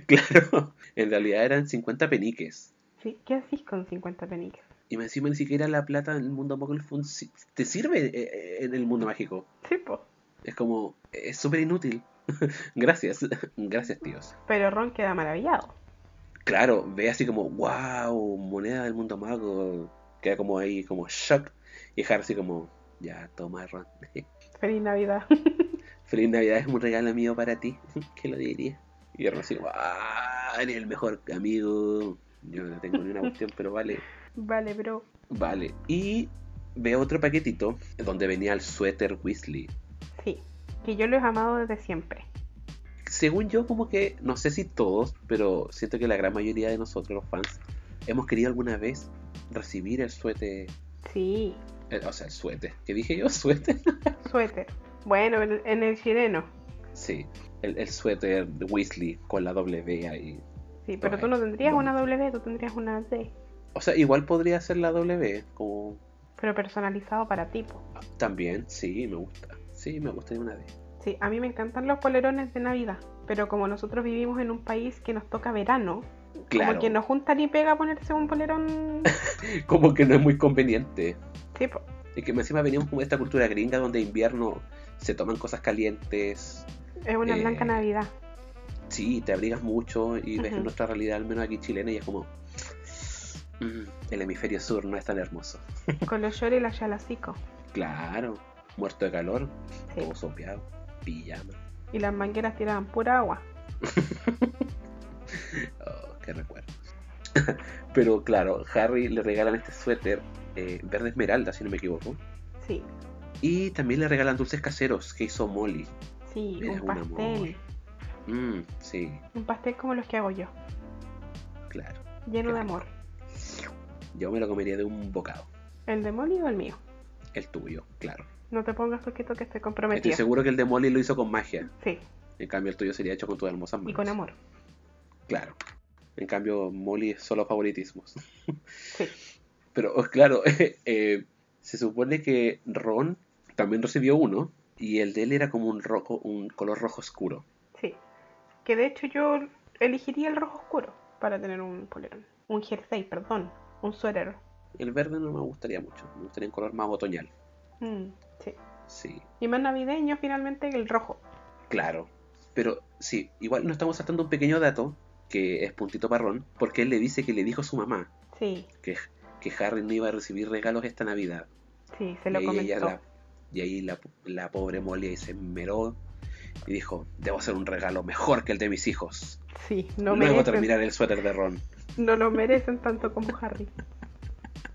claro, en realidad eran 50 peniques. Sí. ¿Qué haces con 50 peniques? Y más encima ni siquiera la plata en el mundo si- te sirve eh, en el mundo mágico. Sí, po. Es como, es súper inútil. Gracias, gracias tíos. Pero Ron queda maravillado. Claro, ve así como, wow, moneda del mundo mago. Queda como ahí, como shock. Y Harry así como, ya, toma Ron. Feliz Navidad. Feliz Navidad es un regalo mío para ti. ¿Qué lo diría? Y Ron así como, ah, eres el mejor amigo. Yo no tengo ni una cuestión, pero vale. vale, bro. Vale. Y veo otro paquetito donde venía el suéter Weasley. Sí. Que yo lo he amado desde siempre. Según yo, como que, no sé si todos, pero siento que la gran mayoría de nosotros, los fans, hemos querido alguna vez recibir el suéter. Sí. eh, o sea, el suéter. ¿Qué dije yo? ¿Suéter? Suéter. Bueno, en, el chileno. sí. El, el suéter de Weasley con la W ahí. Sí, pero tú no tendrías una W, tú tendrías una D. O sea, igual podría ser la W, como Pero personalizado para tipo. también, sí, me gusta. Sí, me gusta una D. Sí, a mí me encantan los polerones de Navidad. Pero como nosotros vivimos en un país que nos toca verano, Claro. como que no junta ni pega ponerse un polerón. Como que no es muy conveniente. Sí, po. Es que encima venimos de esta cultura gringa donde invierno se toman cosas calientes. es una Eh, blanca Navidad. Sí, te abrigas mucho y ves Ujú. nuestra realidad, al menos aquí chilena, y es como. "Mm, el hemisferio sur no es tan hermoso. Con los shorts y la chalacico. Claro, muerto de calor, Sí. todo sopeado, pijama. Y las mangueras tiraban pura agua. Oh, qué recuerdos. Pero claro, Harry le regalan este suéter eh, verde esmeralda, si no me equivoco. Sí, Y también le regalan dulces caseros que hizo Molly. sí, un pastel. Mm, sí, Un pastel como los que hago yo. claro. Lleno de amor. Yo me lo comería de un bocado. ¿El de Molly o el mío? El tuyo, claro. No te pongas poquito que estoy Estoy comprometida. seguro que el de Molly lo hizo con magia. Sí, En cambio, el tuyo sería hecho con tus hermosas manos. y con amor. Claro. En cambio, Molly es solo favoritismos. Sí. Pero, oh, claro, eh, se supone que Ron también recibió uno. Y el de él era como un rojo, un color rojo oscuro. Sí. Que de hecho yo elegiría el rojo oscuro para tener un polerón. Un jersey, perdón. Un suéter. El verde no me gustaría mucho. Me gustaría un color más otoñal. Mm, sí. Sí, Y más navideño finalmente que el rojo. claro. Pero sí, igual nos estamos saltando un pequeño dato que es puntito parrón, porque él le dice que le dijo a su mamá Sí, que, que Harry no iba a recibir regalos esta Navidad. sí, se lo y, ella comentó. la- y ahí la, la pobre Molly se esmeró y dijo, debo hacer un regalo mejor que el de mis hijos. Sí, no Luego merecen, terminar el suéter de Ron. no lo merecen tanto como Harry.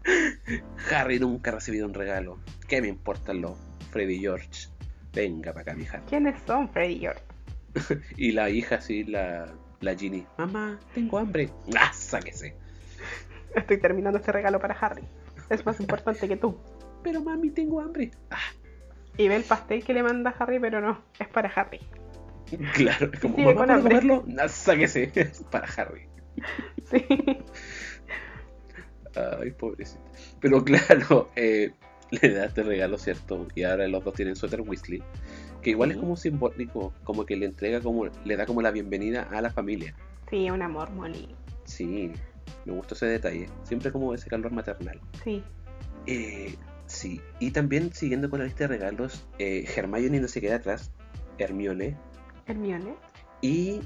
Harry nunca ha recibido un regalo. ¿Qué me importan los Freddy y George? Venga para acá, mi Harry. ¿Quiénes son Freddy y George? Y la hija así, la, la Ginny. Mamá, tengo hambre. ¡Ah, sáquese! Estoy terminando este regalo para Harry. Es más importante que tú. Pero mami, tengo hambre. Ah, Y ve el pastel que le manda Harry, pero no, es para Harry. claro, es como, mamá, con ¿puedo hambre. comerlo? Sáquese. Es para Harry. Sí. Ay, pobrecito. Pero claro, eh, le da este regalo, ¿cierto? Y ahora los dos tienen suéter Weasley. Que igual Sí. es como simbólico, como que le entrega como, le da como la bienvenida a la familia. Sí, un amor, Molly. Sí, me gustó ese detalle. Siempre como ese calor maternal. Sí. Eh, sí, y también siguiendo con la lista de regalos, eh, Hermione no se queda atrás, Hermione, Hermione. y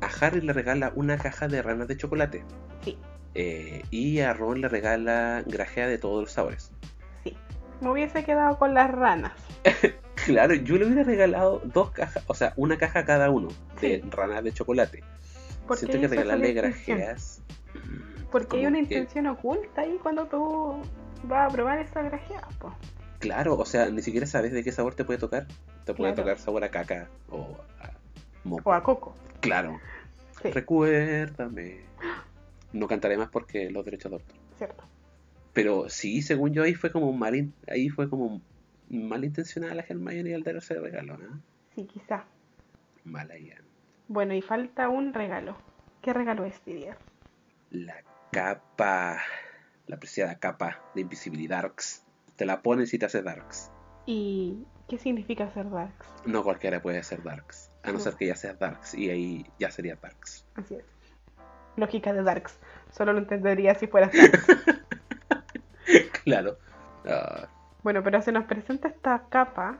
a Harry le regala una caja de ranas de chocolate. Sí, Eh, y a Ron le regala grajea de todos los sabores. sí. Me hubiese quedado con las ranas. Claro, yo le hubiera regalado dos cajas, o sea, una caja a cada uno de Sí. ranas de chocolate. Porque Siento que regalarle grajeas. Porque hay una que- intención oculta ahí cuando tú vas a probar esa grajeada, po. Claro, o sea, ni siquiera sabes de qué sabor te puede tocar. Te puede Claro. tocar sabor a caca o a moco. O a coco. Claro. Sí, Recuérdame. No cantaré más porque los derechos de autor. cierto. Pero sí, según yo, ahí fue como mal, ahí fue como malintencionada la Hermione al dar ese regalo, ¿no? Sí, quizá. Mala ya. Bueno, y falta un regalo. ¿Qué regalo es, Didier? La capa, la apreciada capa de invisibilidad. Te la pones y te hace Darks. ¿Y qué significa ser Darks? No cualquiera puede ser Darks. A no No. ser que ya seas Darks. Y ahí ya sería Darks. Así es. Lógica de Darks. Solo lo entendería si fueras Darks. claro. Ah, bueno, pero se nos presenta esta capa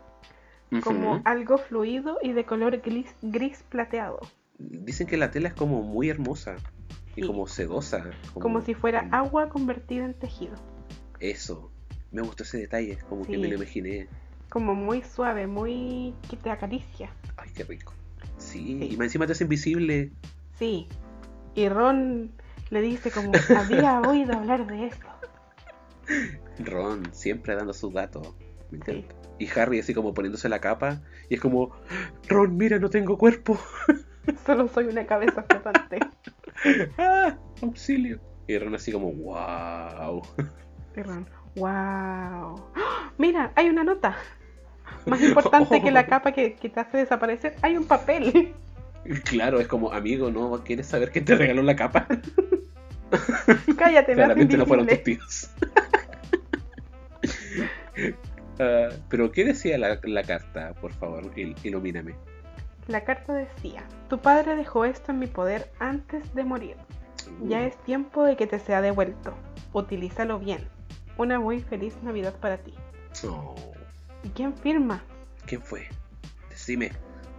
como algo fluido y de color gris, gris plateado. Dicen que la tela es como muy hermosa. Y como sedosa. Como si fuera como- agua convertida en tejido. Eso. Me gustó ese detalle. Como que me lo imaginé. Como muy suave, muy... que te acaricia. Ay, qué rico. Sí, Sí. y más encima te hace invisible. Sí. Y Ron le dice como, había oído hablar de esto. Ron, siempre dando sus datos. Me Sí. encanta. Y Harry así como poniéndose la capa. Y es como, Ron, mira, no tengo cuerpo. Solo soy una cabeza flotante. ¡Ah! ¡Auxilio! Y Ron así como, wow. Y Ron, wow. Mira, hay una nota. Más importante que la capa que, que te hace desaparecer, hay un papel. Claro, es como, amigo, ¿no quieres saber quién te regaló la capa? Cállate, Claramente no fueron tus tíos. Ah, Pero, ¿qué decía la, la carta? Por favor, il- ilumíname. La carta decía, tu padre dejó esto en mi poder antes de morir. Ya es tiempo de que te sea devuelto. Utilízalo bien. Una muy feliz Navidad para ti. Oh, ¿Y quién firma? ¿Quién fue? Decime.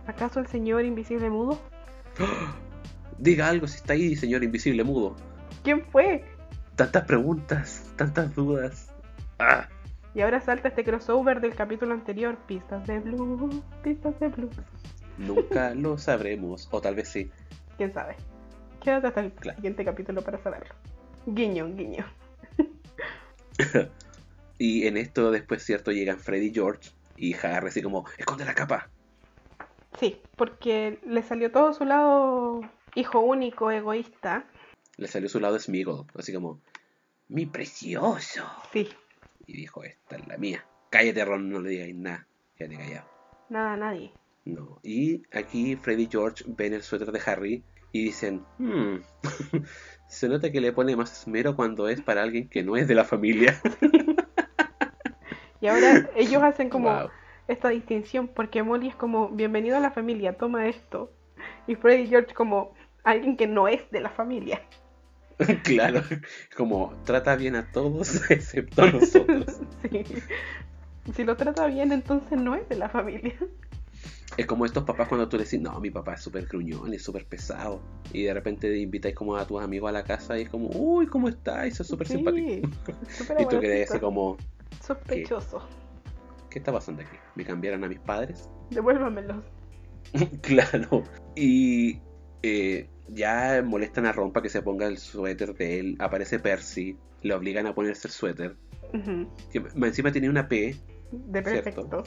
¿Acaso el señor invisible mudo? Diga algo si está ahí, señor invisible mudo. ¿Quién fue? Tantas preguntas, tantas dudas. Ah, Y ahora salta este crossover del capítulo anterior, pistas de blue, pistas de blue. Nunca lo sabremos. O tal vez sí. ¿Quién sabe? Quédate hasta el Claro. siguiente capítulo para saberlo. Guiño, guiño. Y en esto después, cierto, llegan Freddy y George. Y Harry así como, esconde la capa. Sí, porque le salió todo su lado hijo único, egoísta. Le salió su lado Smiggle. Así como, mi precioso. Sí, Y dijo, esta es la mía. Cállate, Ron, no le digáis nada. Quédate callado. nada, nadie. No. Y aquí Freddy y George ven el suéter de Harry y dicen, "Hmm, se nota que le pone más esmero cuando es para alguien que no es de la familia. Y ahora ellos hacen como Wow. esta distinción porque Molly es como bienvenido a la familia, toma esto. Y Freddy y George como alguien que no es de la familia. claro, como trata bien a todos excepto a nosotros. Sí. Si lo trata bien, entonces no es de la familia. Es como estos papás cuando tú le decís, no, mi papá es súper gruñón, es súper pesado. Y de repente invitáis como a tus amigos a la casa y es como, uy, ¿cómo estáis? Es súper Sí, simpático. Y tú quedas así como, Sospechoso. ¿qué está pasando aquí? ¿Me cambiaron a mis padres? Devuélvamelos. claro. Y eh, ya molestan a Ron para que se ponga el suéter de él. Aparece Percy, le obligan a ponerse el suéter. Que más encima tenía una P. De Cierto.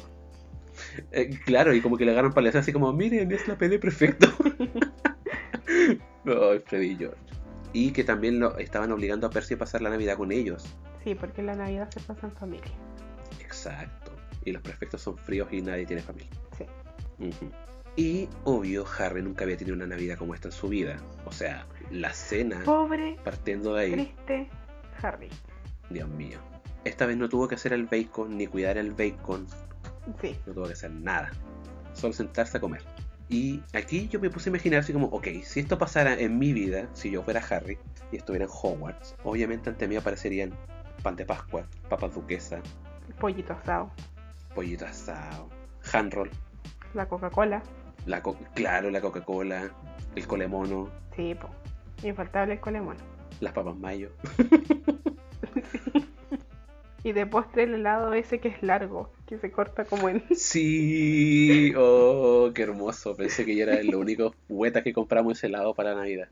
Perfecto. Eh, claro, y como que le agarran para así como, miren, es la P de prefecto. Ay, Freddy y George. Y que también lo estaban obligando a Percy a pasar la Navidad con ellos. Sí, porque la Navidad se pasa en familia. Exacto. Y los prefectos son fríos y nadie tiene familia. Sí. Y obvio, Harry nunca había tenido una Navidad como esta en su vida. O sea, la cena, Pobre, partiendo de ahí, triste Harry. Dios mío. Esta vez no tuvo que hacer el bacon ni cuidar el bacon. Sí. No tuvo que hacer nada. Solo sentarse a comer. Y aquí yo me puse a imaginar así como, ok, si esto pasara en mi vida, si yo fuera Harry y estuviera en Hogwarts, obviamente ante mí aparecerían pan de Pascua, papas duquesa, Pollito asado. pollito asado, handroll, La Coca-Cola. la co- claro, la Coca-Cola, el colemono, Sí, po. Infaltable el colemón. las papas mayo. Y de postre el helado ese que es largo, que se corta como en... Sí, oh, qué hermoso. Pensé que yo era el único hueta que compramos ese helado para Navidad.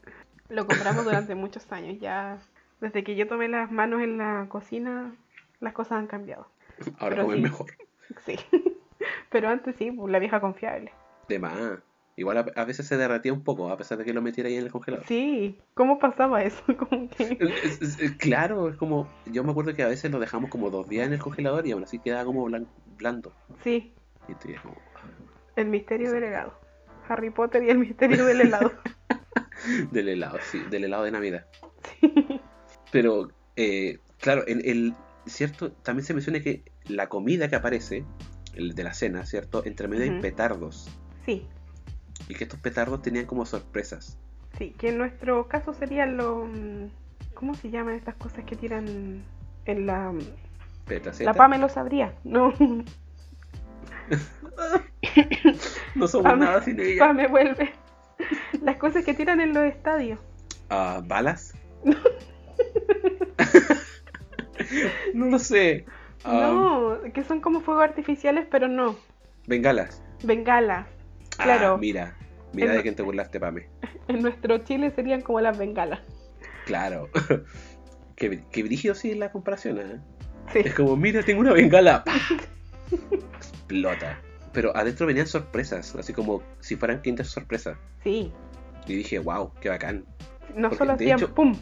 Lo compramos durante muchos años. Ya desde que yo tomé las manos en la cocina, las cosas han cambiado. Ahora comen sí. mejor. Sí. Pero antes sí, la vieja confiable. De más. Igual a, a veces se derretía un poco, a pesar de que lo metiera ahí en el congelador. Sí, ¿cómo pasaba eso? Como que... Es- es- es- claro, es como. Yo me acuerdo que a veces lo dejamos como dos días en el congelador y aún así quedaba como blan- blando. Sí, Y tú como. el misterio del helado. Harry Potter y el misterio del helado. Del helado, sí, del helado de Navidad. Sí. Pero, eh, claro, en el. ¿Cierto? También se menciona que la comida que aparece, el de la cena, ¿cierto? Entre medio hay Ujú. petardos. Sí, Y que estos petardos tenían como sorpresas. sí, que en nuestro caso serían los... ¿Cómo se llaman estas cosas que tiran en la... Petraceta. La Pame lo sabría, ¿no? No somos Pame, nada sin ella. Pame vuelve. Las cosas que tiran en los estadios. Ah, ¿Balas? no lo sé. Ah, No, que son como fuegos artificiales, pero no. Bengalas. Bengalas. Ah, mira, mira En- de quién te burlaste, Pame. En nuestro Chile serían como las bengalas. Claro. qué, qué brígido sí es la comparación, ¿eh? Sí. Es como, mira, tengo una bengala. ¡Pah! Explota. Pero adentro venían sorpresas, así como si fueran quintas sorpresas. Sí. Y dije, wow, qué bacán. No Porque, solo hacían hecho- pum.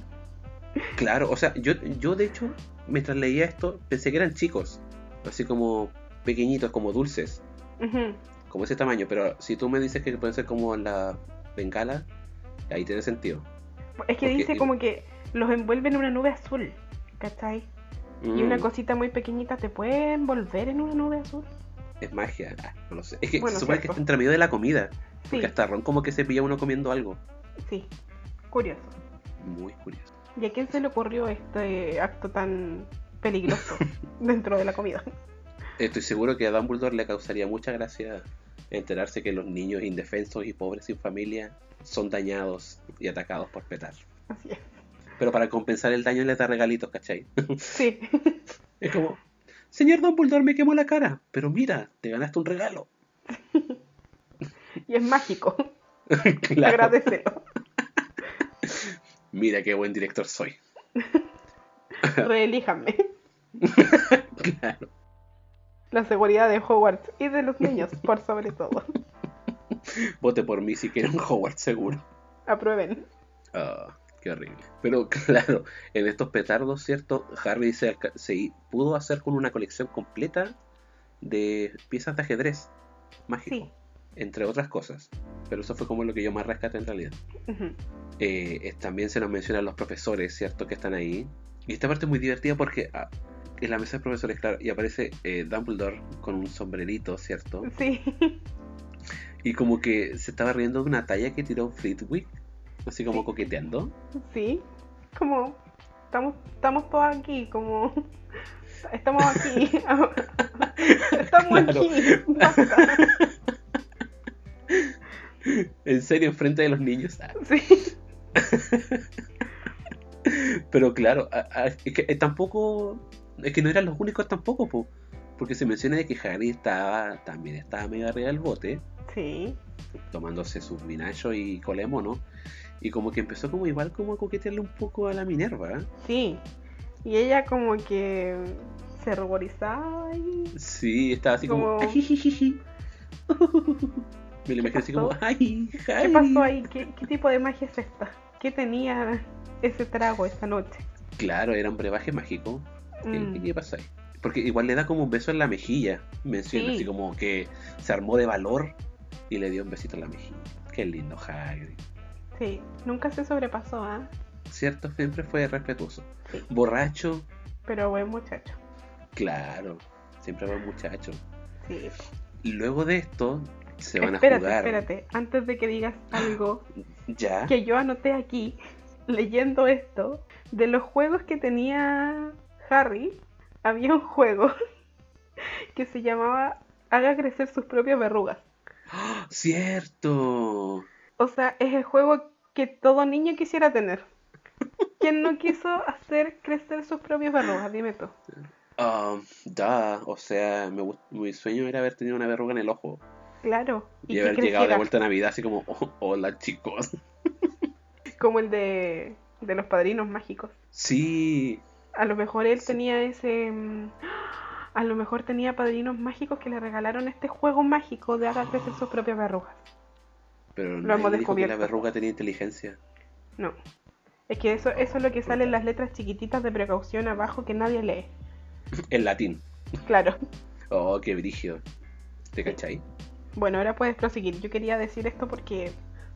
Claro, o sea, yo, yo de hecho, mientras leía esto, pensé que eran chicos. Así como pequeñitos, como dulces. Ujú. Como ese tamaño. Pero si tú me dices que pueden ser como la bengala, ahí tiene sentido. Es que Porque dice como que los envuelve en una nube azul. ¿Cachai? Y una Mm, cosita muy pequeñita te puede envolver en una nube azul. Es magia. Ah, no lo sé. Es que Bueno, se supone que está entre medio de la comida. Sí, Porque hasta Ron como que se pilla uno comiendo algo. sí. Curioso. Muy curioso. ¿Y a quién se le ocurrió este acto tan peligroso dentro de la comida? Estoy seguro que a Dumbledore le causaría mucha gracia enterarse que los niños indefensos y pobres sin familia son dañados y atacados por petar. Así es. Pero para compensar el daño les da regalitos, ¿cachai? Sí. Es como, señor Dumbledore me quemó la cara, pero mira, te ganaste un regalo. y es mágico. Claro. Agradecelo. Mira qué buen director soy. Reelíjanme. Claro. La seguridad de Hogwarts y de los niños, por sobre todo. Vote por mí si quieren un Hogwarts seguro. Aprueben. Ah, Qué horrible. Pero claro, en estos petardos, ¿cierto? Harry se, se pudo hacer con una colección completa de piezas de ajedrez mágico. Sí. Entre otras cosas. Pero eso fue como lo que yo más rescaté en realidad. Eh, también se nos mencionan los profesores, ¿cierto? Que están ahí. Y esta parte es muy divertida porque ah, en la mesa de profesores, claro, y aparece eh, Dumbledore con un sombrerito, ¿cierto? Sí. Y como que se estaba riendo de una talla que tiró Flitwick, así como coqueteando. Sí, como estamos, estamos todos aquí, como estamos aquí, estamos aquí, ¿En serio, enfrente de los niños? Ah. Sí. Pero claro, es que eh, tampoco, es que no eran los únicos tampoco, porque se menciona de que Harry estaba, también estaba medio arriba del bote. Sí. Tomándose sus vinachos y colemo, ¿no? Y como que empezó como igual como a coquetearle un poco a la Minerva. Sí. Y ella como que se ruborizaba y... Sí, estaba así como... Me lo así como, ¡ay, ¿Qué pasó ahí? ¿Qué, tipo de magia es esta? ¿Qué tenía ese trago esta noche? Claro, era un brebaje mágico. ¿Qué, mm. ¿Qué, pasa ahí? Porque igual le da como un beso en la mejilla. Menciona así como que se armó de valor y le dio un besito en la mejilla. Qué lindo Hagrid. Sí, nunca se sobrepasó, ¿ah? Cierto, siempre fue respetuoso. Borracho. Pero buen muchacho. Claro, siempre buen muchacho. Sí. Luego de esto, se van a jugar. Espérate, antes de que digas algo ¿Ya? que yo anoté aquí, leyendo esto, de los juegos que tenía Harry, había un juego que se llamaba Haga crecer sus propias verrugas. ¡Cierto! O sea, es el juego que todo niño quisiera tener. ¿Quién no quiso hacer crecer sus propias verrugas? Dime tú. Um, da, o sea, mi sueño era haber tenido una verruga en el ojo. Claro. Y, haber llegado de vuelta a Navidad así como, oh, hola chicos. Como el de, de los padrinos mágicos. Sí. A lo mejor él tenía ese... Mm, a lo mejor tenía padrinos mágicos que le regalaron este juego mágico de haga crecer sus propias verrugas. Pero no hemos descubierto. que la verruga tenía inteligencia. No. Es que eso, eso es lo que sale en las letras chiquititas de precaución abajo que nadie lee. En latín. Claro. Oh, qué brillo. ¿Te cachai? Bueno, ahora puedes proseguir. Yo quería decir esto porque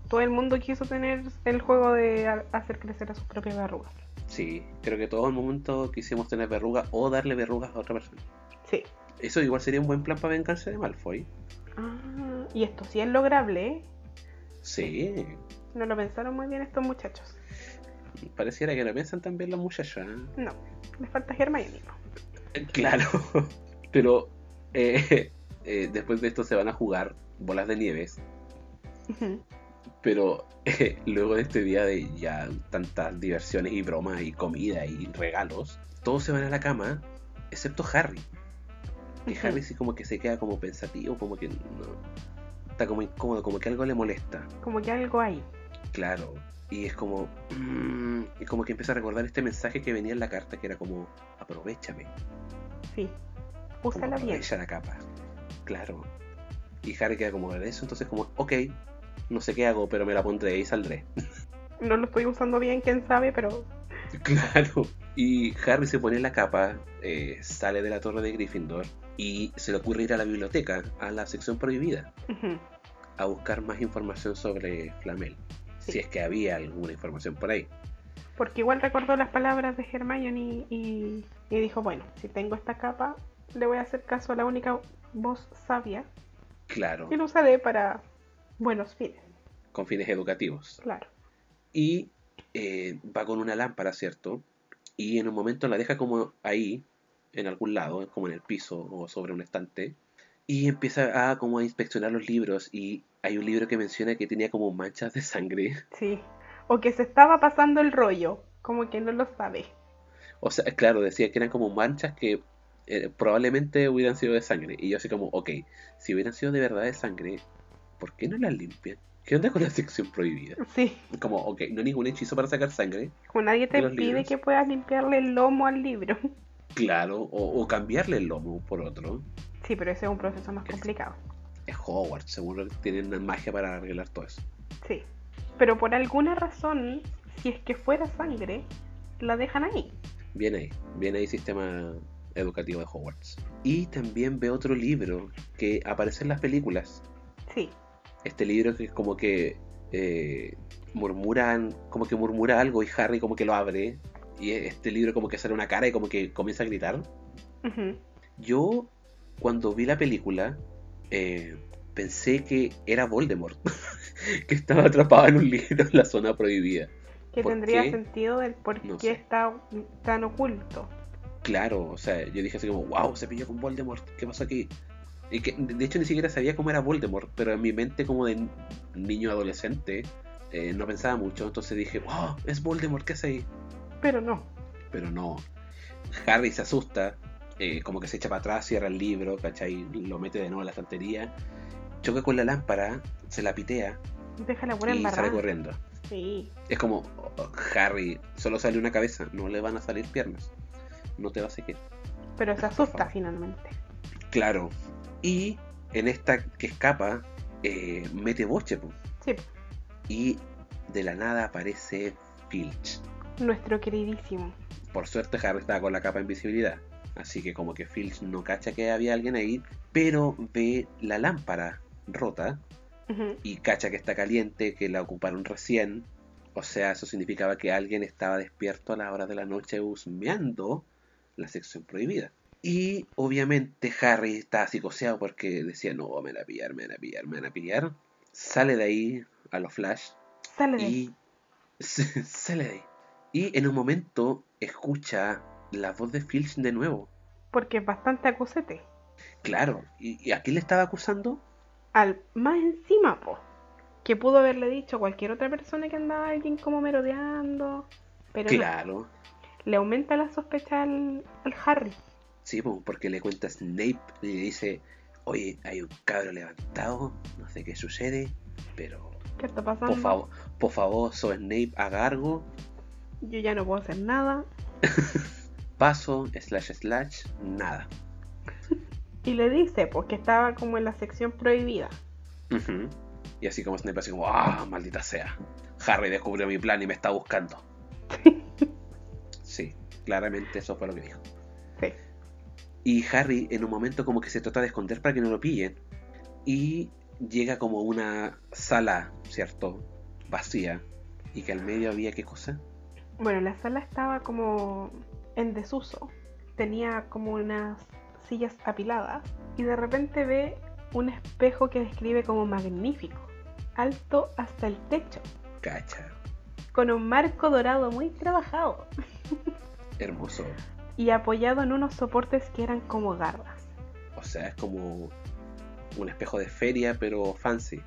todo el mundo quiso tener el juego de hacer crecer a sus propias verrugas. Sí, creo que todo el momento quisimos tener verrugas o darle verrugas a otra persona. Sí. Eso igual sería un buen plan para vengarse de Malfoy. Ah, y esto sí es lograble, ¿eh? Sí. No lo pensaron muy bien estos muchachos. Pareciera que lo piensan también los muchachos. ¿eh? No, les falta Hermione. Claro, pero eh, eh, después de esto se van a jugar bolas de nieves. Pero eh, luego de este día de ya tantas diversiones y bromas y comida y regalos, todos se van a la cama, excepto Harry. Y Harry sí como que se queda como pensativo, como que no, está como incómodo, como que algo le molesta. Como que algo hay. Claro. Y es como. Mm, y como que empieza a recordar este mensaje que venía en la carta que era como aprovechame. Sí. Úsala bien. Aprovecha la capa. Claro. Y Harry queda como de eso, entonces como, ok, no sé qué hago, pero me la pondré y saldré. No lo estoy usando bien, quién sabe, pero... Claro. Y Harry se pone la capa, eh, sale de la torre de Gryffindor y se le ocurre ir a la biblioteca, a la sección prohibida, a buscar más información sobre Flamel. Si es que había alguna información por ahí. Porque igual recordó las palabras de Hermione y, y dijo, bueno, si tengo esta capa, le voy a hacer caso a la única voz sabia. Claro. Y lo usaré para buenos fines. Con fines educativos. Claro. Y eh, va con una lámpara, ¿cierto? Y en un momento la deja como ahí, en algún lado, como en el piso o sobre un estante. Y empieza a como a inspeccionar los libros y hay un libro que menciona que tenía como manchas de sangre. Sí. O que se estaba pasando el rollo, como que no lo sabe. O sea, claro, decía que eran como manchas que eh, probablemente hubieran sido de sangre. Y yo así como, ok, si hubieran sido de verdad de sangre, ¿por qué no las limpian? ¿Qué onda con la sección prohibida? Sí. Como, ok, no hay ningún hechizo para sacar sangre. Como nadie te pide que puedas limpiarle el lomo al libro. Claro, o, cambiarle el lomo por otro. Sí, pero ese es un proceso más complicado. Es Hogwarts, seguro que tienen magia para arreglar todo eso. Sí. Pero por alguna razón si es que fuera sangre, la dejan ahí. Bien ahí, bien ahí sistema educativo de Hogwarts. Y también ve otro libro que aparece en las películas. Sí. Este libro que es como que eh, murmuran, como que murmura algo y Harry como que lo abre. Y este libro como que sale una cara y como que comienza a gritar. Yo, cuando vi la película, eh, pensé que era Voldemort, que estaba atrapado en un libro en la zona prohibida. Que ¿Por tendría qué? sentido del por No qué sé. está tan oculto. Claro, o sea, yo dije así como, wow, se pilló con Voldemort, ¿qué pasó aquí? Y que, de hecho, ni siquiera sabía cómo era Voldemort, pero en mi mente, como de niño adolescente, eh, no pensaba mucho, entonces dije, wow, es Voldemort, ¿qué hace ahí? Pero no. Pero no. Harry se asusta, eh, como que se echa para atrás, cierra el libro, ¿cachai? Lo mete de nuevo en la estantería, choca con la lámpara, se la pitea Deja la buena y sale corriendo. Sí. Es como, oh, Harry, solo sale una cabeza, no le van a salir piernas. No te va a seguir. Pero se asusta finalmente. Claro. Y en esta que escapa, eh, mete boche, po. Sí. Y de la nada aparece Filch. Nuestro queridísimo. Por suerte Harry estaba con la capa de invisibilidad. Así que como que Filch no cacha que había alguien ahí, pero ve la lámpara rota y cacha que está caliente, que la ocuparon recién. O sea, eso significaba que alguien estaba despierto a la hora de la noche husmeando la sección prohibida. Y obviamente Harry estaba psicoseado porque decía, no, me van a pillar, me van a pillar, me van a pillar. Sale de ahí a los flash Sale de ahí. y sale de ahí. Y en un momento escucha la voz de Filch de nuevo. Porque es bastante acusete. Claro, ¿y, y a quién le estaba acusando? Al más encima, po. Que pudo haberle dicho a cualquier otra persona que andaba alguien como merodeando. Pero no. Claro, le aumenta la sospecha al, al Harry. Sí, po, porque le cuenta Snape y le dice, oye, hay un cabro levantado, no sé qué sucede, pero ¿Qué está pasando? por favor, por favor, so Snape haga algo, Yo ya no puedo hacer nada. paso, slash slash, nada. Y le dice, pues que estaba como en la sección prohibida. Y así como Snape así como, ah, maldita sea. Harry descubrió mi plan y me está buscando. Sí, claramente eso fue lo que dijo. Sí. Y Harry en un momento como que se trata de esconder para que no lo pillen. Y llega como una sala, ¿cierto? Vacía. Y que al medio había qué cosa? Bueno, la sala estaba como en desuso. Tenía como unas sillas apiladas. Y de repente ve un espejo que describe como magnífico. Alto hasta el techo. Cacha. Con un marco dorado muy trabajado. Hermoso. Y apoyado en unos soportes que eran como garras. O sea, es como un espejo de feria, pero fancy.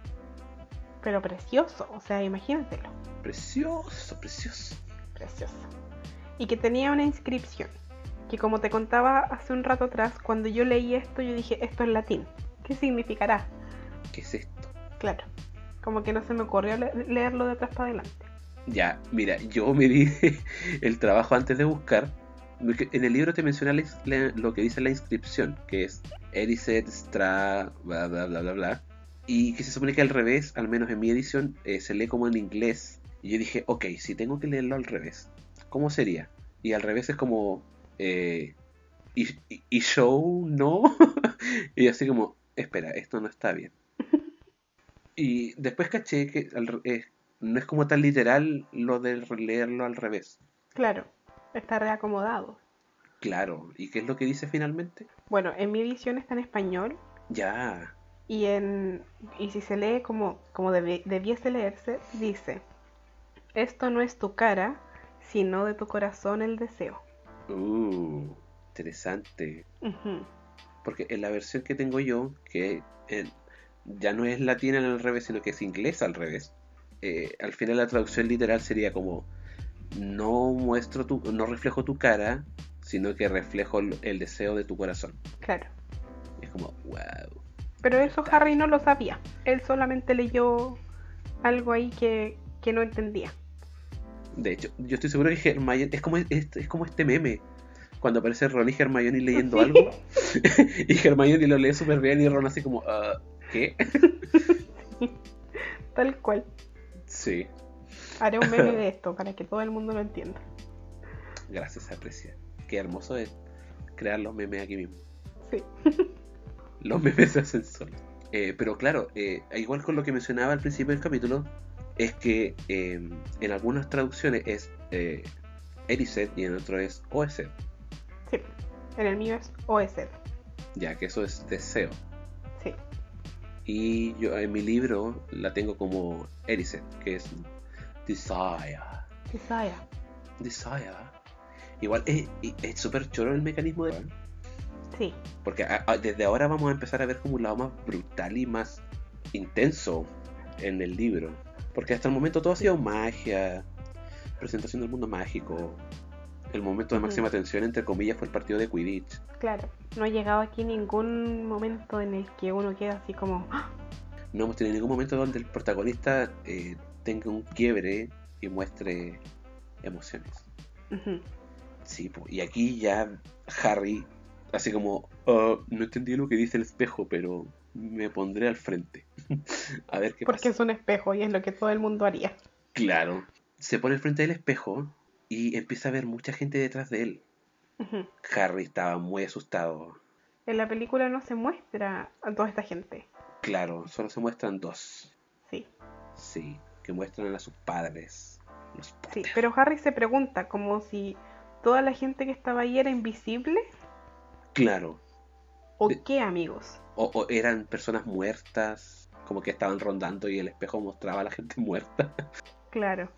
Pero precioso. O sea, imagínatelo. Precioso, precioso. Precioso. Y que tenía una inscripción. Que como te contaba hace un rato atrás, cuando yo leí esto, yo dije, esto es latín. ¿Qué significará? ¿Qué es esto? Claro. Como que no se me ocurrió le- leerlo de atrás para adelante. Ya, mira, yo me di el trabajo antes de buscar. En el libro te menciona la lo que dice la inscripción, que es Ericet Stra, bla bla bla bla bla. Y que se supone que al revés, al menos en mi edición, eh, se lee como en inglés. Y yo dije, ok, si tengo que leerlo al revés, ¿cómo sería? Y al revés es como, eh, y, y- y show, no. y así como, espera, esto no está bien. Y después caché que al eh, no es como tan literal lo de leerlo al revés. Claro, está reacomodado. Claro, ¿y qué es lo que dice finalmente? Bueno, en mi edición está en español Ya, y en y si se lee como, como debi- debiese leerse, dice, esto no es tu cara, sino de tu corazón el deseo. uh, interesante. Porque en la versión que tengo yo, que eh, ya no es latina al revés, sino que es inglesa al revés, eh, al final la traducción literal sería como no muestro tu, no reflejo tu cara, sino que reflejo el, el deseo de tu corazón. Claro. Es como, wow. Pero eso Harry no lo sabía. Él solamente leyó algo ahí que, que no entendía. De hecho, yo estoy seguro que Hermione es como, es, es como este meme. Cuando aparece Ron y Hermione leyendo Sí. algo y Hermione lo lee súper bien y Ron así como, "Ah, ¿qué? Tal cual. Sí. Haré un meme de esto para que todo el mundo lo entienda. Gracias, aprecia. Qué hermoso es crear los memes aquí mismo. Sí. Los memes se hacen solos. Eh, pero claro, eh, igual con lo que mencionaba al principio del capítulo, es que eh, en algunas traducciones es eh, Eriset y en otro es Oeset. Sí. En el mío es OSF. Ya que eso es deseo. Sí. Y yo en mi libro la tengo como Eriset, que es Desire. Desire. Desire. Igual es es súper choro el mecanismo de. Sí. Porque a- a- desde ahora vamos a empezar a ver como un lado más brutal y más intenso en el libro. Porque hasta el momento todo ha sido magia, presentación del mundo mágico. El momento de máxima tensión, entre comillas, fue el partido de Quidditch. Claro. No ha llegado aquí ningún momento en el que uno queda así como. ¡Ah! No hemos tenido ningún momento donde el protagonista eh, tenga un quiebre y muestre emociones. Sí, y aquí ya Harry, así como, "Ah, no entendí lo que dice el espejo, pero me pondré al frente. a ver qué Porque pasa. es un espejo y es lo que todo el mundo haría. Claro. Se pone al frente del espejo y empieza a ver mucha gente detrás de él. Harry estaba muy asustado. En la película no se muestra a toda esta gente. Claro, solo se muestran dos. Sí. Sí, que muestran a sus padres. Los Sí, pero Harry se pregunta como si toda la gente que estaba ahí era invisible Claro. o De- qué amigos. O, o eran personas muertas, como que estaban rondando y el espejo mostraba a la gente muerta. Claro.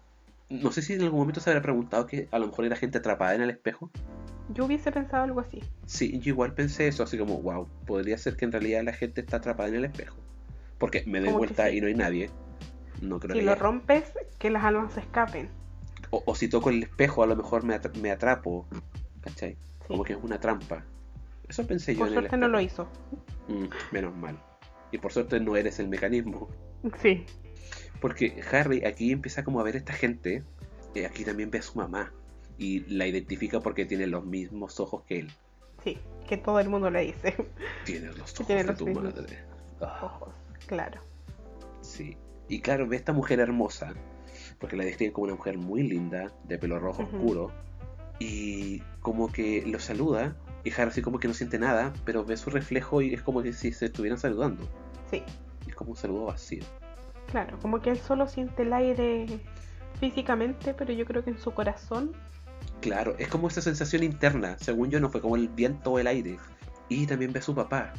No sé si en algún momento se habrá preguntado que a lo mejor era gente atrapada en el espejo. Yo hubiese pensado algo así. Sí, yo igual pensé eso, así como, wow, podría ser que en realidad la gente está atrapada en el espejo. Porque me doy vuelta sí. y no hay nadie. No creo Si lo haya- rompes, que las almas se escapen. o, o si toco el espejo, a lo mejor me, atra- me atrapo. ¿Cachai? Sí. Como que es una trampa. Eso pensé yo Por en el suerte no lo hizo. Mm, menos mal. Y por suerte no eres el mecanismo. Sí. Porque Harry aquí empieza como a ver a esta gente. eh, aquí también ve a su mamá. Y la identifica porque tiene los mismos ojos que él. Sí. Que todo el mundo le dice. Tienes los ojos tiene de los tu madre. Ah, Ojos. Claro. sí. Y claro, ve a esta mujer hermosa. Porque la describen como una mujer muy linda, de pelo rojo oscuro. Y como que lo saluda. Y Harry así como que no siente nada, pero ve su reflejo y es como que si se estuvieran saludando. Sí. Es como un saludo vacío. Claro. Como que él solo siente el aire físicamente, pero yo creo que en su corazón. Claro, es como esa sensación interna. Según yo, no fue como el viento o el aire. Y también ve a su papá.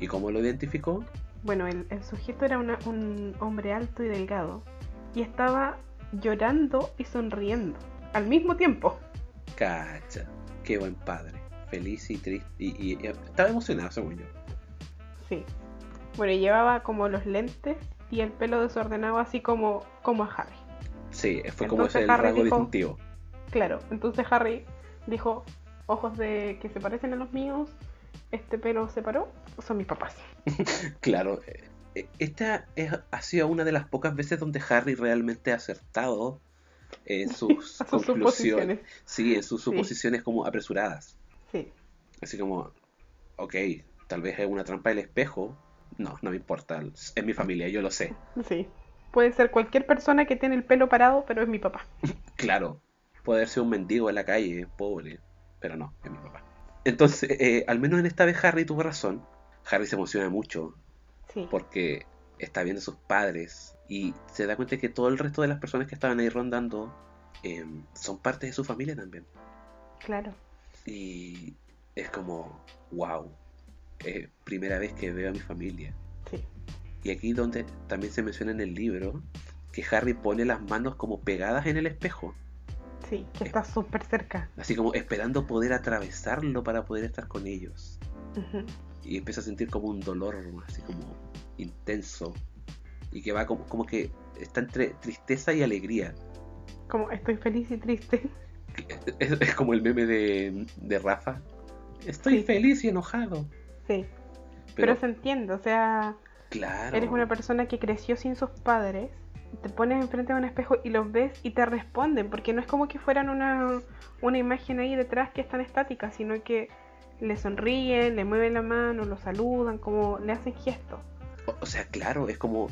¿Y cómo lo identificó? Bueno, el, el sujeto era una- un hombre alto y delgado. Y estaba llorando y sonriendo. Al mismo tiempo. Cacha, qué buen padre. Feliz y triste. Y, y- y estaba emocionado, según yo. Sí. Bueno, y llevaba como los lentes y el pelo desordenado así como, como a Harry. Sí, fue como Entonces ese el rasgo dijo- distintivo. Claro, entonces Harry dijo, ojos de que se parecen a los míos, este pelo se paró, son mis papás. Claro, eh, esta es- ha sido una de las pocas veces donde Harry realmente ha acertado en sus sus conclusiones. Sí, en sus Sí. suposiciones como apresuradas. Sí, Así como, ok, tal vez es una trampa del espejo. No, no me importa. Es mi familia, yo lo sé. sí. Puede ser cualquier persona que tiene el pelo parado, pero es mi papá. Claro, puede sido un mendigo en la calle, pobre, pero no, es mi papá. Entonces, eh, al menos en esta vez Harry tuvo razón. Harry se emociona mucho Sí, porque está viendo a sus padres y se da cuenta que todo el resto de las personas que estaban ahí rondando eh, son parte de su familia también. claro. Y es como, wow, eh, primera vez que veo a mi familia. Sí, Y aquí donde también se menciona en el libro que Harry pone las manos como pegadas en el espejo. Sí, que está súper cerca. Así como esperando poder atravesarlo para poder estar con ellos. Y empieza a sentir como un dolor así como intenso. Y que va como, como que está entre tristeza y alegría. Como estoy feliz y triste. Es, es como el meme de, de Rafa. Estoy Sí. feliz y enojado. Sí, Pero, pero, se entiende, o sea, claro. eres una persona que creció sin sus padres, te pones enfrente de un espejo y los ves y te responden, porque no es como que fueran una, una imagen ahí detrás que están estáticas, sino que le sonríen, le mueven la mano, lo saludan, como le hacen gestos. O, o sea, claro, es como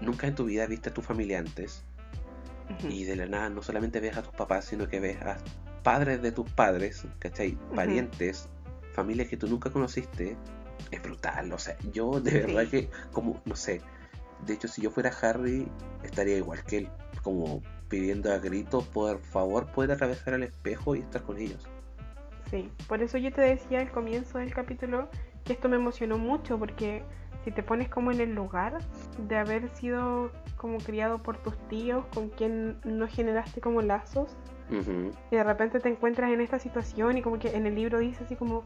nunca en tu vida viste a tu familia antes. Y de la nada no solamente ves a tus papás, sino que ves a padres de tus padres, ¿cachai? Parientes, familias que tú nunca conociste. Es brutal, o sea, yo de verdad que, como, no sé, de hecho si yo fuera Harry, estaría igual que él, como pidiendo a gritos, por favor, poder atravesar el espejo y estar con ellos. Sí, por eso yo te decía al comienzo del capítulo que esto me emocionó mucho, porque si te pones como en el lugar de haber sido como criado por tus tíos, con quien no generaste como lazos, y de repente te encuentras en esta situación y como que en el libro dice así como,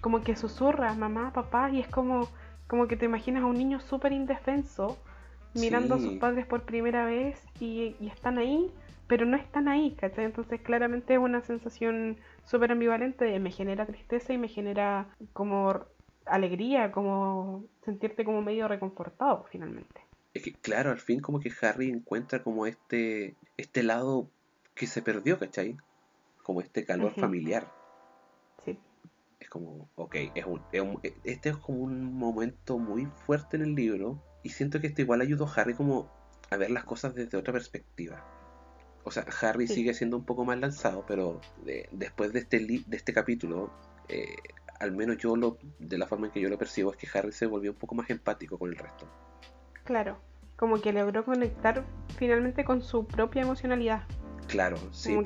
como que susurra mamá, papá, y es como, como que te imaginas a un niño súper indefenso mirando a sus padres por primera vez y, están ahí, pero no están ahí, ¿cachai? Entonces claramente es una sensación súper ambivalente, me genera tristeza y me genera como alegría, como sentirte como medio reconfortado finalmente. Es que claro, al fin como que Harry encuentra como este, este lado que se perdió, ¿cachai? Como este calor familiar. Es como, ok, es un, este es como un momento muy fuerte en el libro y siento que esto igual ayudó a Harry como a ver las cosas desde otra perspectiva. O sea, Harry sigue siendo un poco más lanzado, pero después de este, de este capítulo, eh, al menos yo lo, de la forma en que yo lo percibo, es que Harry se volvió un poco más empático con el resto. Claro, como que logró conectar finalmente con su propia emocionalidad. Claro, sí.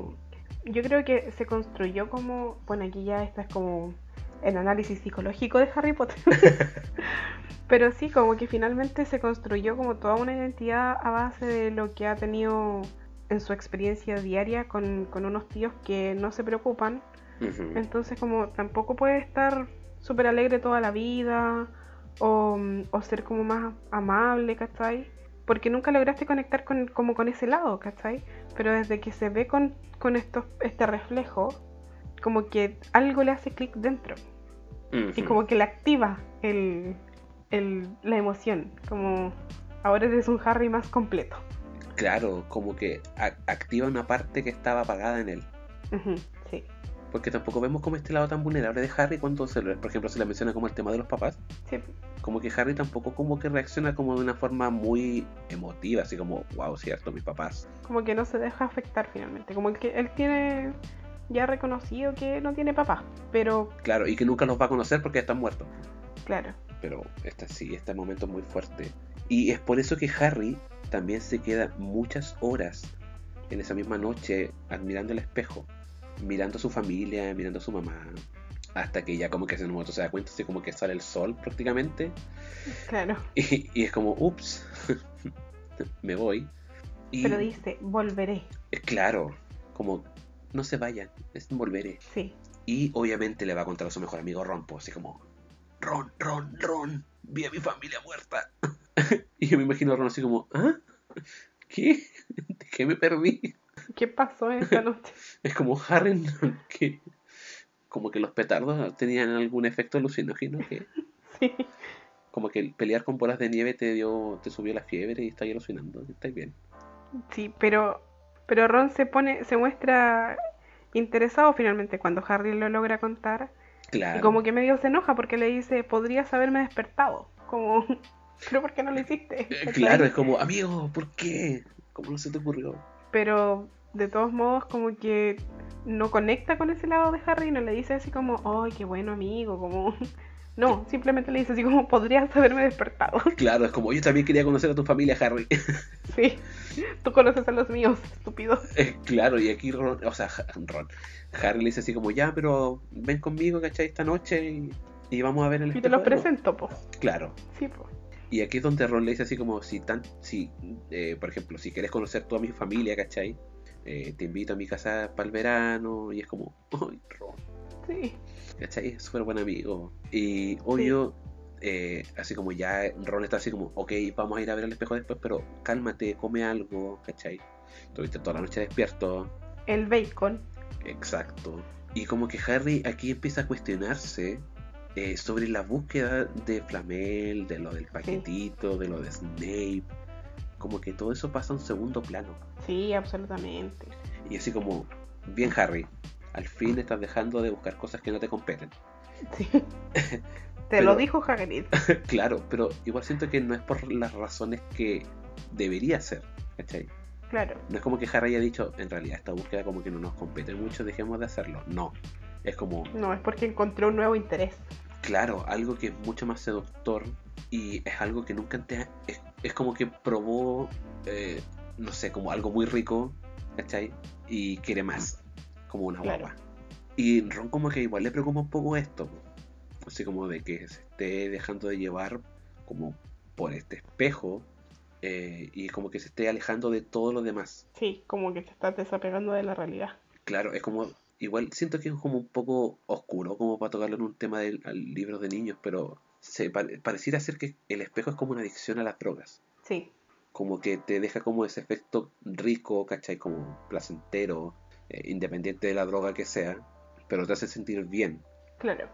yo creo que se construyó como, bueno, aquí ya está es como el análisis psicológico de Harry Potter. Pero sí, como que finalmente se construyó como toda una identidad a base de lo que ha tenido en su experiencia diaria con, con unos tíos que no se preocupan entonces como tampoco puede estar súper alegre toda la vida o, ser como más amable, ¿cachai? Porque nunca lograste conectar con, como con ese lado, ¿cachai? Pero desde que se ve con, con esto, este reflejo, como que algo le hace clic dentro. Y como que le activa el, el, la emoción. Como ahora eres un Harry más completo. Claro, como que activa una parte que estaba apagada en él. sí. Porque tampoco vemos como este lado tan vulnerable de Harry cuando, se, por ejemplo, se le menciona como el tema de los papás. Sí. Como que Harry tampoco como que reacciona como de una forma muy emotiva, así como, wow, cierto, mis papás. Como que no se deja afectar finalmente. Como que él tiene ya reconocido que no tiene papá, pero... Claro, y que nunca los va a conocer porque están muertos. Claro. Pero este sí, este momento es muy fuerte. Y es por eso que Harry también se queda muchas horas en esa misma noche admirando el espejo mirando a su familia, mirando a su mamá, hasta que ya como que en un momento se da cuenta, así como que sale el sol prácticamente. Claro. Y, es como, ups, me voy. Pero dice, volveré. Claro, como, no se vayan, es volveré. Sí. Y obviamente le va a contar a su mejor amigo Ron, pues así como, Ron, Ron, Ron, vi a mi familia muerta. y yo me imagino a Ron así como, ¿ah? ¿Qué? ¿De qué me perdí? ¿Qué pasó esta noche? es como Harry, que como que los petardos tenían algún efecto alucinógeno que sí. como que pelear con bolas de nieve te dio te subió la fiebre y estás alucinando, estás bien. Sí, pero pero Ron se pone se muestra interesado finalmente cuando Harry lo logra contar. Claro. Y como que medio se enoja porque le dice, "Podrías haberme despertado." Como, "¿Pero por qué no lo hiciste?" Eh, claro, es como, "Amigo, ¿por qué? ¿Cómo no se te ocurrió?" Pero de todos modos como que no conecta con ese lado de Harry, no le dice así como, ¡ay, qué bueno amigo! Como... No, simplemente le dice así como, podrías haberme despertado. Claro, es como, yo también quería conocer a tu familia, Harry. Sí, tú conoces a los míos, estúpido. Eh, claro, y aquí Ron, o sea, Ron, Harry le dice así como, ya, pero ven conmigo, ¿cachai? Esta noche y, vamos a ver el Y te lo presento, po. Claro. Sí, po. Y aquí es donde Ron le dice así como, si tan, si, eh, por ejemplo, si quieres conocer toda mi familia, ¿cachai? Eh, te invito a mi casa para el verano y es como, ¡ay, Ron! Sí. ¿Cachai? Es súper buen amigo. Y obvio, eh, así como ya Ron está así como, ok, vamos a ir a ver el espejo después, pero cálmate, come algo, ¿cachai? Estuviste toda la noche despierto. El bacon. Exacto. Y como que Harry aquí empieza a cuestionarse eh, sobre la búsqueda de Flamel, de lo del paquetito, de lo de Snape como que todo eso pasa a un segundo plano. Sí, absolutamente. Y así como, bien Harry, al fin estás dejando de buscar cosas que no te competen. Sí. te lo dijo Hagrid. claro, pero igual siento que no es por las razones que debería ser, ¿cachai? Claro. No es como que Harry haya dicho, en realidad esta búsqueda como que no nos compete mucho, dejemos de hacerlo. No. Es como, No, es porque encontré un nuevo interés. claro, algo que es mucho más seductor y es algo que nunca antes... Es, es como que probó, eh, no sé, como algo muy rico, ¿cachai? Y quiere más, como una Claro. guagua. Y Ron como que igual le preocupa un poco esto, así como de que se esté dejando de llevar como por este espejo eh, y como que se esté alejando de todo lo demás. Sí, como que te estás desapegando de la realidad. Claro, es como, igual siento que es como un poco oscuro como para tocarlo en un tema del al libro de niños, pero se pare- pareciera ser que el espejo es como una adicción a las drogas. Sí, Como que te deja como ese efecto rico, ¿cachai? Como placentero, eh, independiente de la droga que sea, pero te hace sentir bien. claro.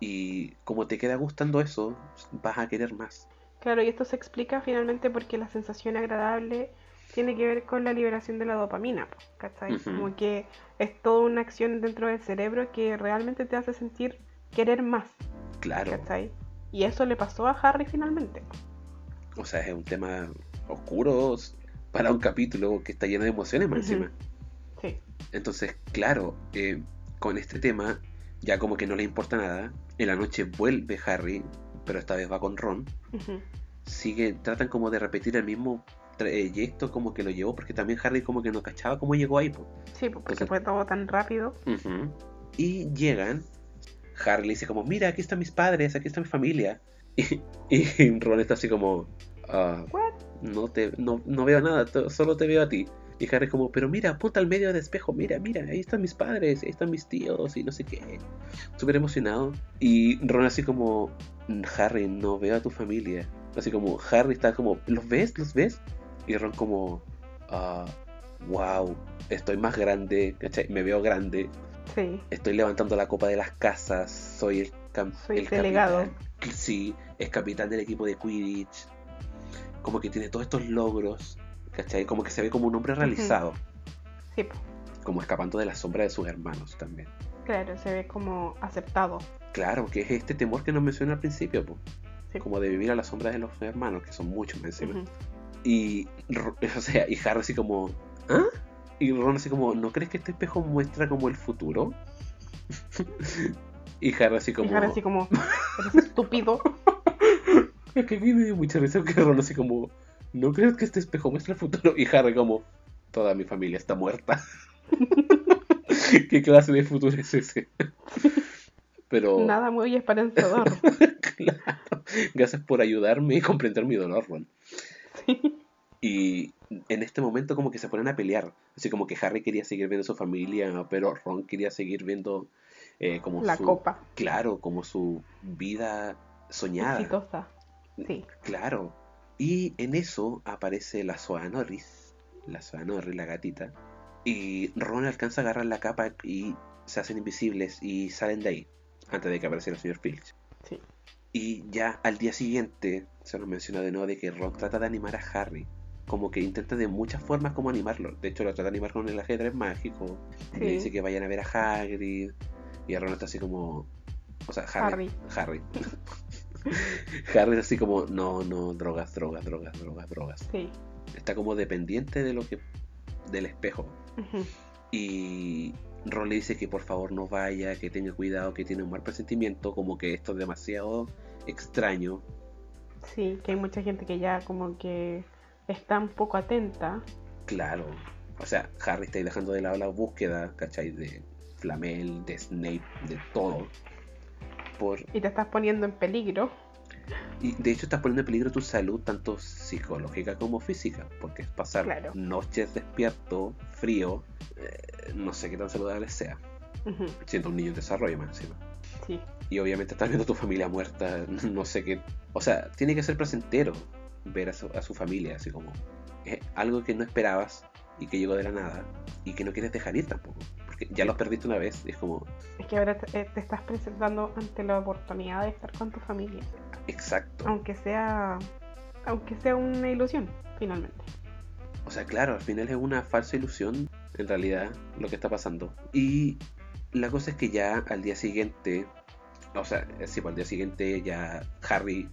Y como te queda gustando eso, vas a querer más. Claro, y esto se explica finalmente porque la sensación agradable tiene que ver con la liberación de la dopamina, ¿cachai? Como que es toda una acción dentro del cerebro que realmente te hace sentir querer más, Claro, ¿cachai? Y eso le pasó a Harry finalmente. o sea, es un tema oscuro para un capítulo que está lleno de emociones más encima. Entonces, claro, eh, con este tema ya como que no le importa nada. En la noche vuelve Harry, pero esta vez va con Ron. ujú, Sigue, tratan como de repetir el mismo trayecto como que lo llevó, porque también Harry como que no cachaba cómo llegó ahí. po. sí, po, porque Entonces- fue todo tan rápido. Y llegan, Harry dice como, mira, aquí están mis padres, aquí está mi familia. Y, y Ron está así como, "Ah, What? no, te, no, no veo nada, solo te veo a ti. Y Harry como, pero mira, apunta al medio del espejo, mira, mira, ahí están mis padres, ahí están mis tíos y no sé qué. Súper emocionado. Y Ron así como, "Mm, Harry, no veo a tu familia. Así como, Harry está como, ¿los ves? ¿Los ves? Y Ron como, ah, wow, estoy más grande, ¿cachai? Me veo grande, Sí, estoy levantando la copa de las casas, soy el, cam- Soy el delegado. capitán. Sí, es capitán del equipo de Quidditch. Como que tiene todos estos logros, ¿cachai? Como que se ve como un hombre realizado, sí, po. como escapando de la sombra de sus hermanos también. claro, se ve como aceptado. Claro, que es este temor que nos mencioné al principio, po. Sí. como de vivir a la sombra de los hermanos, que son muchos encima. Ujú. Y, o sea, y Harry así como, ¿ah? Y Ron así como, ¿no crees que este espejo muestra como el futuro? y Harry así como, Y Harry así como, eres estúpido. es que a mí me dio mucha risa que Ron así como, ¿no crees que este espejo muestra el futuro? Y Harry como, toda mi familia está muerta. ¿Qué clase de futuro es ese? Pero, Nada muy esperanzador. claro, gracias por ayudarme y comprender mi dolor, Ron. Sí. Y en este momento como que se ponen a pelear. Así como que Harry quería seguir viendo a su familia, pero Ron quería seguir viendo eh, como La su... copa. Claro, como su vida soñada. Exitosa. Sí. Claro. Y en eso aparece la Soa Norris, la Soa Norris, la gatita. Y Ron alcanza a agarrar la capa y se hacen invisibles y salen de ahí, antes de que apareciera el señor Filch. Sí. Y ya al día siguiente se nos menciona de nuevo de que Ron trata de animar a Harry. Como que intenta de muchas formas como animarlo. De hecho lo trata de animar con el ajedrez mágico. Sí. Le dice que vayan a ver a Hagrid. Y Ron está así como... O sea, Harry. Harry. Harry es así como, no, no, drogas, drogas, drogas, drogas, drogas. Sí. Está como dependiente de lo que... del espejo. Y Ron le dice que por favor no vaya, que tenga cuidado, que tiene un mal presentimiento, como que esto es demasiado extraño. Sí, que hay mucha gente que ya como que está un poco atenta. Claro. O sea, Harry está ahí dejando de lado la búsqueda, ¿cachai? De Flamel, de Snape, de todo. Por... y te estás poniendo en peligro. Y de hecho estás poniendo en peligro tu salud, tanto psicológica como física, porque es pasar Claro. noches despierto, frío, eh, no sé qué tan saludable sea, siendo un niño en desarrollo más encima. Sí, Y obviamente estás viendo a tu familia muerta, no sé qué. O sea, tiene que ser placentero ver a su, a su familia, así como es algo que no esperabas y que llegó de la nada y que no quieres dejar ir tampoco. Ya los perdiste una vez es como, es que ahora te, eh, te estás presentando ante la oportunidad de estar con tu familia, exacto. aunque sea aunque sea una ilusión, finalmente. O sea, claro, al final es una falsa ilusión, en realidad, lo que está pasando. Y la cosa es que ya al día siguiente, o sea, sí, pues al día siguiente ya Harry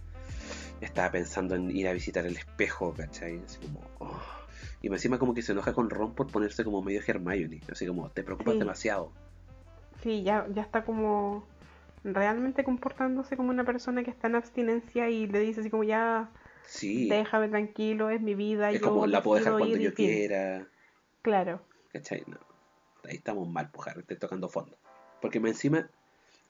estaba pensando en ir a visitar el espejo, ¿cachai? Así como, oh. Y encima como que se enoja con Ron por ponerse como medio Hermione. Así como, te preocupas Sí. demasiado. Sí, ya, ya está como realmente comportándose como una persona que está en abstinencia y le dice así como ya Sí. déjame tranquilo, es mi vida, es yo como, la puedo dejar cuando yo fin". quiera. Claro, ¿Cachai? No. Ahí estamos mal, Harry, estoy tocando fondo. Porque encima,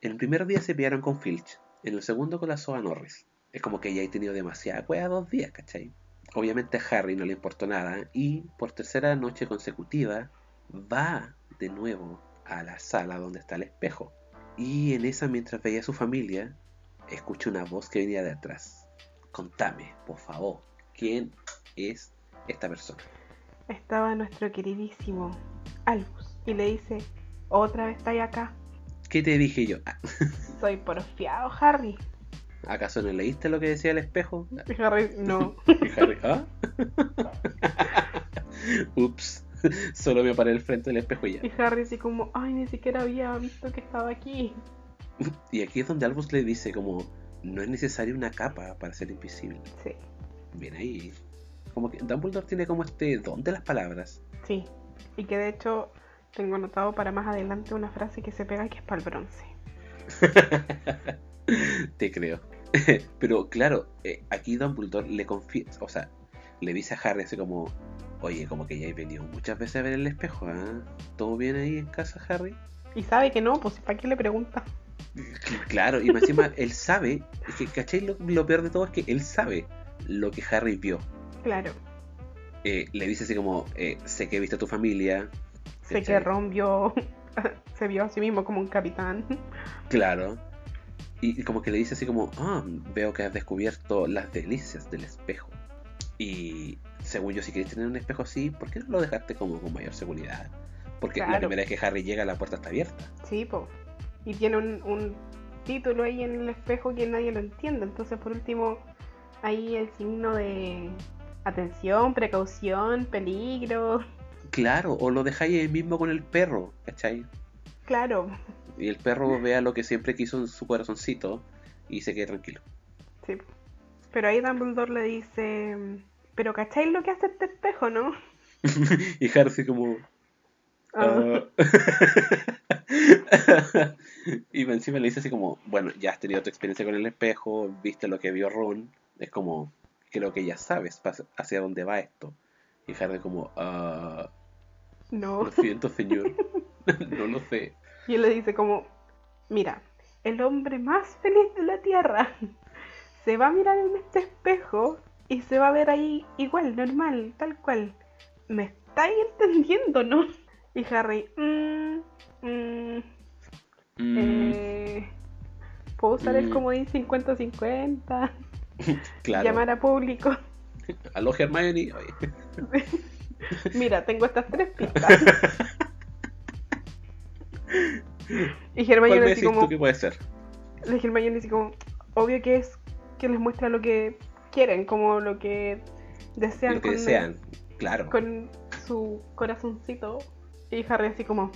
en el primer día se pillaron con Filch, en el segundo con la Soa Norris. Es como que ya he tenido demasiada cueva dos días, ¿cachai? Obviamente a Harry no le importó nada y por tercera noche consecutiva va de nuevo a la sala donde está el espejo. Y en esa, mientras veía a su familia, escucha una voz que venía de atrás. Contame, por favor, ¿quién es esta persona? estaba nuestro queridísimo Albus y le dice, otra vez estáis acá, ¿Qué te dije yo? Ah, soy porfiado Harry. ¿Acaso no leíste lo que decía el espejo? Harry, no. Y Harry, ¿ah? Ups, solo me paré al frente del espejo y ya. Y Harry así como, ay, ni siquiera había visto que estaba aquí. Y aquí es donde Albus le dice como, no es necesaria una capa para ser invisible. Sí, Bien ahí. Como que Dumbledore tiene como este don de las palabras. sí. Y que de hecho tengo anotado para más adelante una frase que se pega que es para el bronce. Te creo. Pero claro, eh, aquí Dumbledore le confiesa, o sea, le dice a Harry así como, oye, como que ya he venido muchas veces a ver el espejo, ¿ah? ¿Todo bien ahí en casa, Harry? Y sabe que no, pues ¿para qué le pregunta? Claro, y más encima él sabe, es que, ¿cachai? Lo, lo peor de todo es que él sabe lo que Harry vio. Claro, Eh, le dice así como, eh, sé que viste a tu familia. sé ¿cachai? que Ron vio, se vio a sí mismo como un capitán. Claro. Y, y como que le dice así como, ah, veo que has descubierto las delicias del espejo. Y según yo, si quieres tener un espejo así, ¿por qué no lo dejaste como con mayor seguridad? Porque la Claro. primera vez que Harry llega, la puerta está abierta. Sí, pues. Y tiene un, un título ahí en el espejo que nadie lo entiende. Entonces, por último, ahí el signo de atención, precaución, peligro. Claro, o lo dejáis ahí mismo con el perro, ¿cachai? Claro, Y el perro vea lo que siempre quiso en su corazoncito y se quede tranquilo. sí. Pero ahí Dumbledore le dice, pero ¿cacháis lo que hace este espejo, no? y Harry así como... Ah, "Ah". y encima le dice así como, bueno, ya has tenido tu experiencia con el espejo, viste lo que vio Ron, es como, creo que ya sabes hacia dónde va esto. Y Harry como, "Ah, no. lo siento señor, no lo sé. Y él le dice como, mira, el hombre más feliz de la Tierra se va a mirar en este espejo y se va a ver ahí igual, normal, tal cual. ¿Me estáis entendiendo, no? Y Harry, mmm, mmm, Mm, eh, ¿puedo usar el Mm. comodín 50-50? claro, Llamar a público. aló Hermione, Mira, tengo estas tres pistas. Y ¿cuál Hermione así como... tú que puede ser? Le dije al Hermione así como, obvio que es que les muestra lo que quieren, como lo que desean, Lo que con, desean, claro. con su corazoncito. Y Harry así como,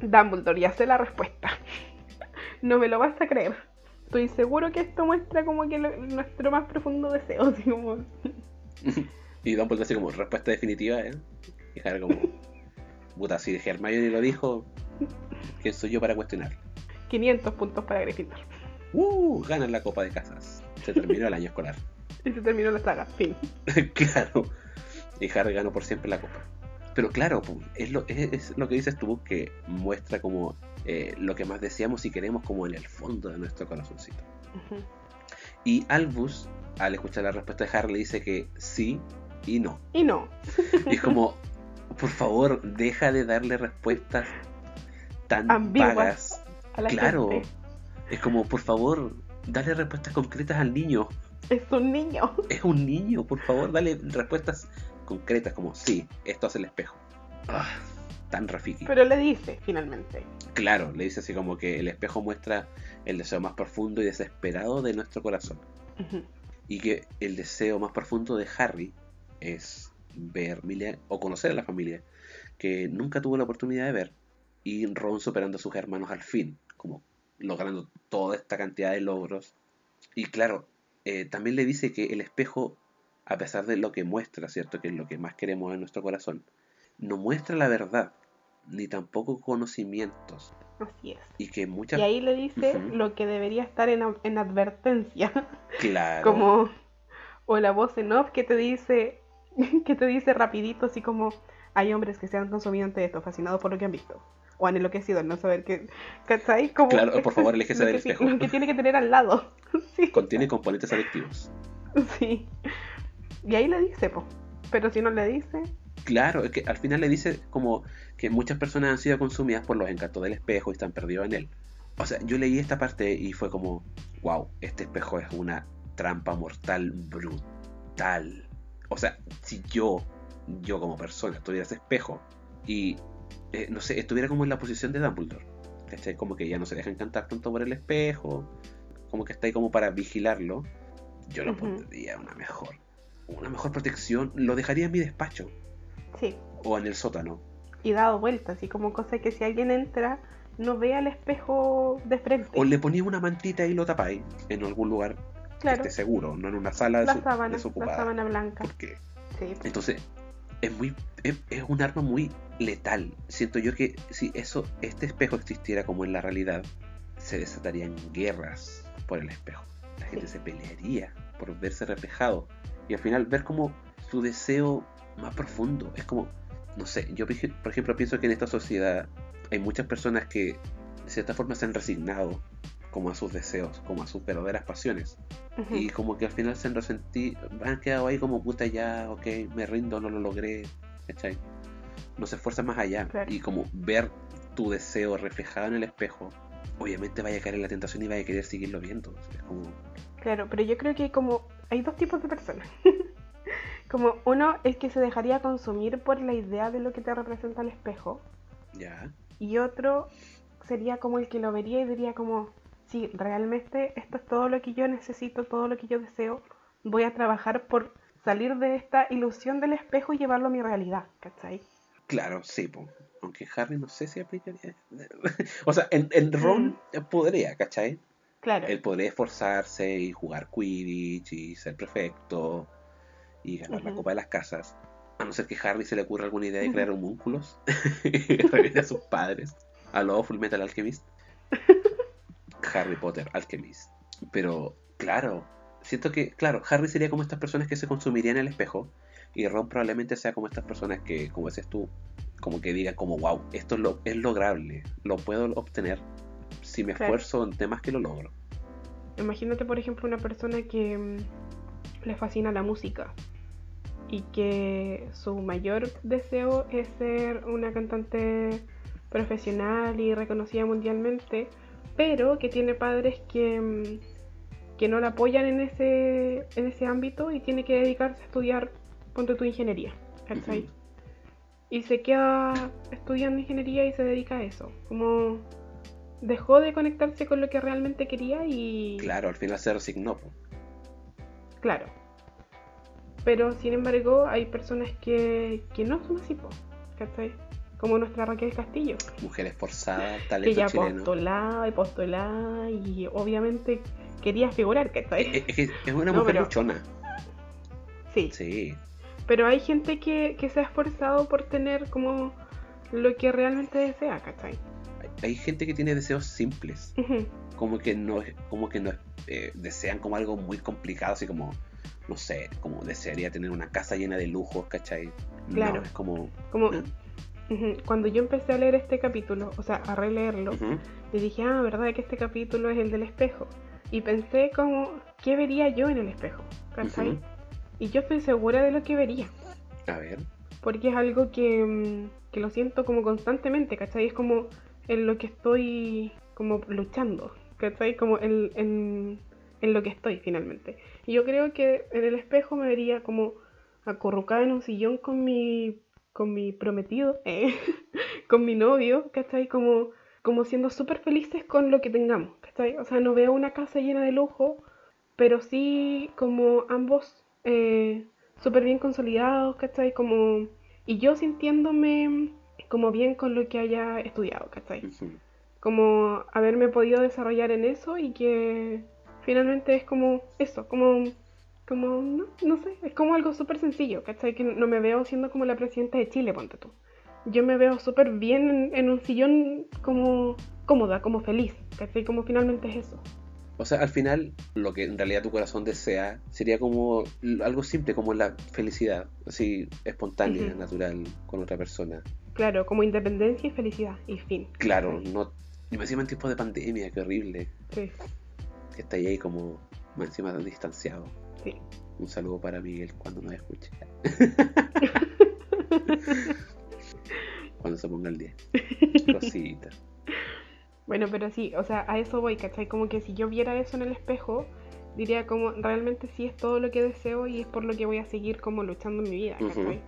Dumbledore, ya sé la respuesta. no me lo vas a creer. Estoy seguro que esto muestra como que lo- nuestro más profundo deseo, así como, Y Dumbledore así como, respuesta definitiva, ¿eh? Y Harry como, puta, si Hermione lo dijo, ¿quién soy yo para cuestionar? 500 puntos para Gryffindor. ¡Uh! Ganan la copa de casas. Se terminó el año escolar. Y se terminó la saga, fin. claro. Y Harry ganó por siempre la copa. Pero claro, es lo, es, es lo que dices tú que muestra como eh, lo que más deseamos y queremos como en el fondo de nuestro corazoncito. Y Albus, al escuchar la respuesta de Harry, le dice que sí y no. Y no, Y es como, por favor, deja de darle respuestas tan Ambiguas vagas. a la Claro. gente. Es como, por favor, dale respuestas concretas al niño. Es un niño. Es un niño, por favor, dale respuestas concretas como, sí, esto hace el espejo. Ah, tan Rafiki. Pero le dice, finalmente. Claro, le dice así como que el espejo muestra el deseo más profundo y desesperado de nuestro corazón. Y que el deseo más profundo de Harry es ver o conocer a la familia que nunca tuvo la oportunidad de ver. Y Ron superando a sus hermanos al fin, como logrando toda esta cantidad de logros. Y claro, eh, también le dice que el espejo a pesar de lo que muestra, ¿cierto? Que es lo que más queremos en nuestro corazón, no muestra la verdad, ni tampoco conocimientos. Así es. Y que muchas... Y ahí le dice lo que debería estar en, en advertencia. Claro. como o la voz en off que te dice que te dice rapidito así como hay hombres que se han consumido ante esto fascinados por lo que han visto o han enloquecido no saber qué ¿cachai? Como Claro, por favor, aléjese del espejo. lo que tiene que tener al lado sí, Contiene componentes adictivos. sí y ahí le dice po pero si no le dice Claro, es que al final le dice como que muchas personas han sido consumidas por los encantos del espejo y están perdidos en él. O sea, yo leí esta parte y fue como, wow, este espejo es una trampa mortal brutal. O sea, si yo, yo como persona, estuviera ese espejo y, eh, no sé, estuviera como en la posición de Dumbledore, ¿cachai? Como que ya no se deja encantar tanto por el espejo, como que está ahí como para vigilarlo, yo lo pondría una mejor, una mejor protección, lo dejaría en mi despacho. Sí. O en el sótano. y dado vueltas así como cosa que si alguien entra no vea el espejo de frente. O le ponía una mantita y lo tapáis en algún lugar claro. que esté seguro, no en una sala la desu- sábana la sábana blanca. Porque sí. Entonces es muy es, es un arma muy letal. Siento yo que si eso este espejo existiera como en la realidad, se desatarían guerras por el espejo. La gente Sí. se pelearía por verse reflejado y al final ver como su deseo más profundo. Es como, no sé, yo por ejemplo pienso que en esta sociedad hay muchas personas que de cierta forma se han resignado como a sus deseos, como a sus verdaderas pasiones. Ujú. Y como que al final se han resentido, han quedado ahí como puta ya, ok, me rindo, no lo logré, ¿cachai? No se esfuerza más allá. Claro. Y como ver tu deseo reflejado en el espejo, obviamente vaya a caer en la tentación y vaya a querer seguirlo viendo. Es como, Claro, pero yo creo que como hay dos tipos de personas. como uno es que se dejaría consumir por la idea de lo que te representa el espejo ya, y otro sería como el que lo vería y diría como, sí, realmente esto es todo lo que yo necesito, todo lo que yo deseo, voy a trabajar por salir de esta ilusión del espejo y llevarlo a mi realidad, ¿cachai? claro, sí, po. aunque Harry no sé si aplicaría. o sea, en, en Ron podría, ¿cachai? Claro, Él podría esforzarse y jugar Quidditch y ser perfecto y ganar la. Copa de las Casas. A no ser que Harry se le ocurra alguna idea de crear homúnculos y revive a sus padres. A lo Full Metal Alchemist. Harry Potter Alchemist. Pero, claro, siento que, claro, Harry sería como estas personas que se consumirían en el espejo y Ron probablemente sea como estas personas que, como dices tú, como que digan como, wow, esto es, lo, es lograble, lo puedo obtener si me Claro. esfuerzo en temas que lo logro. imagínate por ejemplo una persona que mm, le fascina la música y que su mayor deseo es ser una cantante profesional y reconocida mundialmente, pero que tiene padres que, mm, que no la apoyan en ese, en ese ámbito y tiene que dedicarse a estudiar, ponte tu ingeniería, ¿cachai? Ujú. Y se queda estudiando ingeniería y se dedica a eso, como dejó de conectarse con lo que realmente quería y... Claro, al final se resignó. Claro. Pero sin embargo hay personas que, que no son así, ¿cachai? Como nuestra Raquel Castillo, Mujer esforzada, que talento ya chileno. postulaba y postulaba y obviamente quería figurar, ¿cachai? es- es- es una No, mujer pero- luchona. Sí, Sí, pero hay gente que, que se ha esforzado por tener como lo que realmente desea, ¿cachai? hay, hay gente que tiene deseos simples. Como que no, como que no eh, desean como algo muy complicado, así como, no sé, como desearía tener una casa llena de lujos, ¿cachai? Claro. No, es como. Como ¿eh? Cuando yo empecé a leer este capítulo, o sea, a releerlo. Y dije, ah, ¿verdad que este capítulo es el del espejo? Y pensé como, ¿qué vería yo en el espejo? ¿Cachai? Y yo estoy segura de lo que vería, A ver. porque es algo que, mm, que lo siento como constantemente, ¿cachai? Es como en lo que estoy como luchando, ¿cachai? Como en, en, en lo que estoy finalmente. Y yo creo que en el espejo me vería como acurrucada en un sillón con mi, con mi prometido, eh, con mi novio, ¿cachai? Como, como siendo súper felices con lo que tengamos, ¿cachai? O sea, no veo una casa llena de lujo, pero sí como ambos eh, súper bien consolidados, ¿cachai? Como, y yo sintiéndome como bien con lo que haya estudiado, ¿cachai? Ujú. Como haberme podido desarrollar en eso y que finalmente es como eso, como Como, no, no sé, es como algo súper sencillo, ¿cachai? Que no me veo siendo como la presidenta de Chile, ponte tú. Yo me veo súper bien en, en un sillón como cómoda, como feliz, ¿cachai? Como finalmente es eso. O sea, al final, lo que en realidad tu corazón desea sería como algo simple, como la felicidad, así espontánea, Ujú. natural, con otra persona. Claro, como independencia y felicidad, y fin. Claro, ¿cachai? no. Y me encima en tiempos de pandemia, qué horrible. Sí, Que está ahí como encima tan distanciado. Sí. Un saludo para Miguel cuando nos escuche. cuando se ponga el 10. Cosita. Bueno, pero sí, o sea, a eso voy, ¿cachai? Como que si yo viera eso en el espejo, diría como realmente sí es todo lo que deseo y es por lo que voy a seguir como luchando en mi vida. ¿cachai?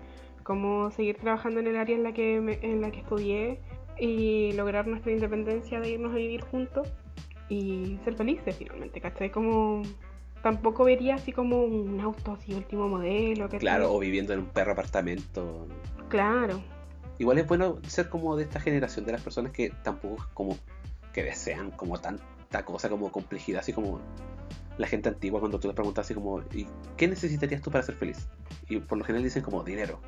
Como seguir trabajando en el área en la que me- en la que estudié y lograr nuestra independencia de irnos a vivir juntos y ser felices finalmente, ¿cachai? Como tampoco vería así como un auto así último modelo. Claro, o viviendo en un perro apartamento. Claro, Igual es bueno ser como de esta generación de las personas que tampoco como que desean como tanta cosa como complejidad, así como la gente antigua cuando tú les preguntas así como ¿y qué necesitarías tú para ser feliz? Y por lo general dicen como dinero.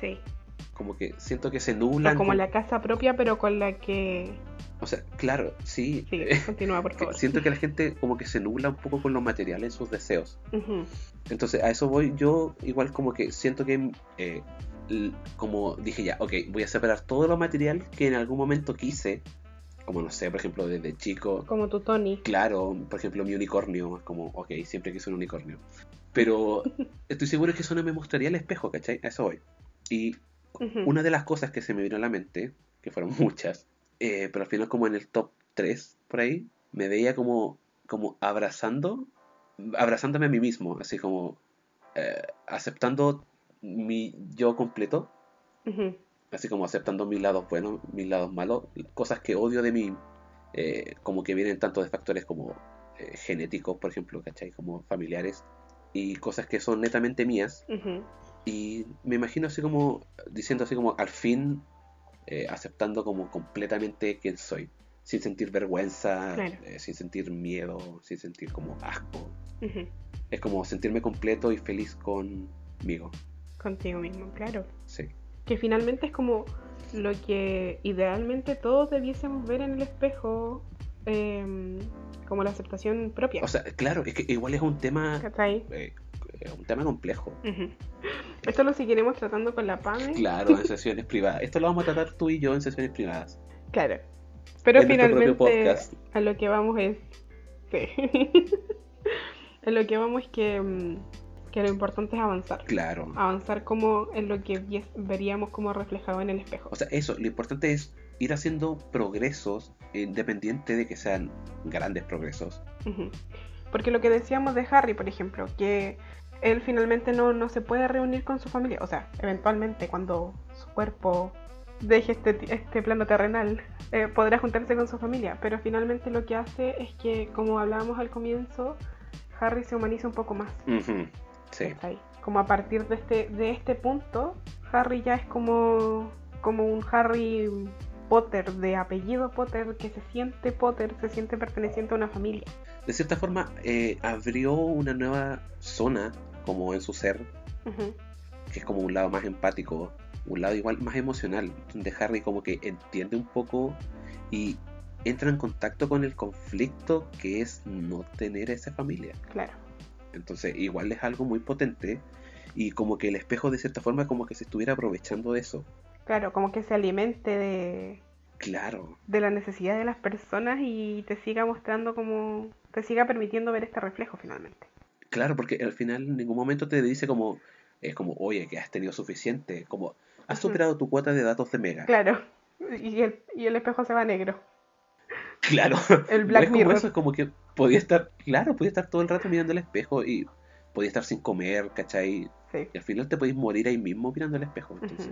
sí. Como que siento que se O nublan. como con- la casa propia, pero con la que... O sea, claro, sí. Sí, continúa, por favor. siento que la gente como que se nubla un poco con lo material en sus deseos. Ujú. Entonces, a eso voy yo, igual como que siento que, eh, como dije ya, ok, voy a separar todo lo material que en algún momento quise, como no sé, por ejemplo, desde chico, Como tu Tony. claro, por ejemplo, mi unicornio, como, ok, siempre quise un unicornio. Pero estoy seguro que eso no me mostraría el espejo, ¿cachai? A eso voy. Y Una de las cosas que se me vino a la mente, que fueron muchas, eh, pero al final como en el top 3 por ahí, me veía como, como abrazando, abrazándome a mí mismo, así como eh, aceptando mi yo completo, así como aceptando mis lados buenos, mis lados malos, cosas que odio de mí, eh, como que vienen tanto de factores como genéticos, por ejemplo, ¿cachai? Como familiares, y cosas que son netamente mías. Y me imagino así como diciendo así como al fin eh, aceptando como completamente quién soy, sin sentir vergüenza, Claro. eh, sin sentir miedo, sin sentir como asco. Es como sentirme completo y feliz conmigo. Contigo mismo, claro. Sí. Que finalmente es como lo que idealmente todos debiésemos ver en el espejo, em, como la aceptación propia. O sea, claro, es que igual es un tema, eh, un tema complejo. Ujú. Esto lo seguiremos tratando con la PAME. Claro, en sesiones privadas. Esto lo vamos a tratar tú y yo en sesiones privadas. Claro. Pero En finalmente a lo que vamos es... Sí. a lo que vamos es que, mm, que lo importante es avanzar. Claro. Avanzar como en lo que veríamos como reflejado en el espejo. O sea, eso, lo importante es ir haciendo progresos, independiente de que sean grandes progresos. Porque lo que decíamos de Harry, por ejemplo, que él finalmente no, no se puede reunir con su familia. O sea, eventualmente cuando su cuerpo deje este, este plano terrenal, eh, podrá juntarse con su familia. Pero finalmente lo que hace es que, como hablábamos al comienzo, Harry se humaniza un poco más. Sí. Como a partir de este, de este punto, Harry ya es como, como un Harry Potter, de apellido Potter, que se siente Potter, se siente perteneciente a una familia. De cierta forma, eh, abrió una nueva zona como en su ser, que es como un lado más empático, un lado igual más emocional, donde Harry como que entiende un poco y entra en contacto con el conflicto que es no tener esa familia. Claro. Entonces, igual es algo muy potente y como que el espejo de cierta forma como que se estuviera aprovechando de eso. Claro, como que se alimente de, Claro, de la necesidad de las personas y te siga mostrando como, te siga permitiendo ver este reflejo finalmente. Claro, porque al final en ningún momento te dice como, es como, oye, que has tenido suficiente, como, has superado tu cuota de datos de mega. Claro. Y el, y el espejo se va negro. Claro, El no Black es como Mirror. eso, es como que podía estar, claro, podía estar todo el rato mirando el espejo y podía estar sin comer, ¿cachai? Sí. Y al final te podéis morir ahí mismo mirando el espejo, entonces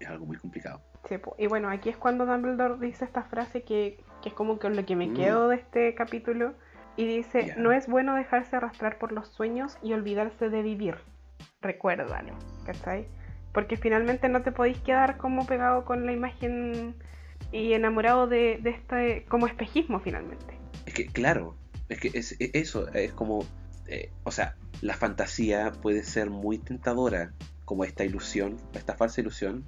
es algo muy complicado. Sí, y bueno, aquí es cuando Dumbledore dice esta frase que, que es como que lo que me Mm. quedo de este capítulo. Y dice, no es bueno dejarse arrastrar por los sueños y olvidarse de vivir. Recuérdalo, ¿cachai? Porque finalmente no te podéis quedar como pegado con la imagen y enamorado de, de este como espejismo finalmente. Es que, claro, es que es, es eso, es como eh, o sea, la fantasía puede ser muy tentadora, como esta ilusión, esta falsa ilusión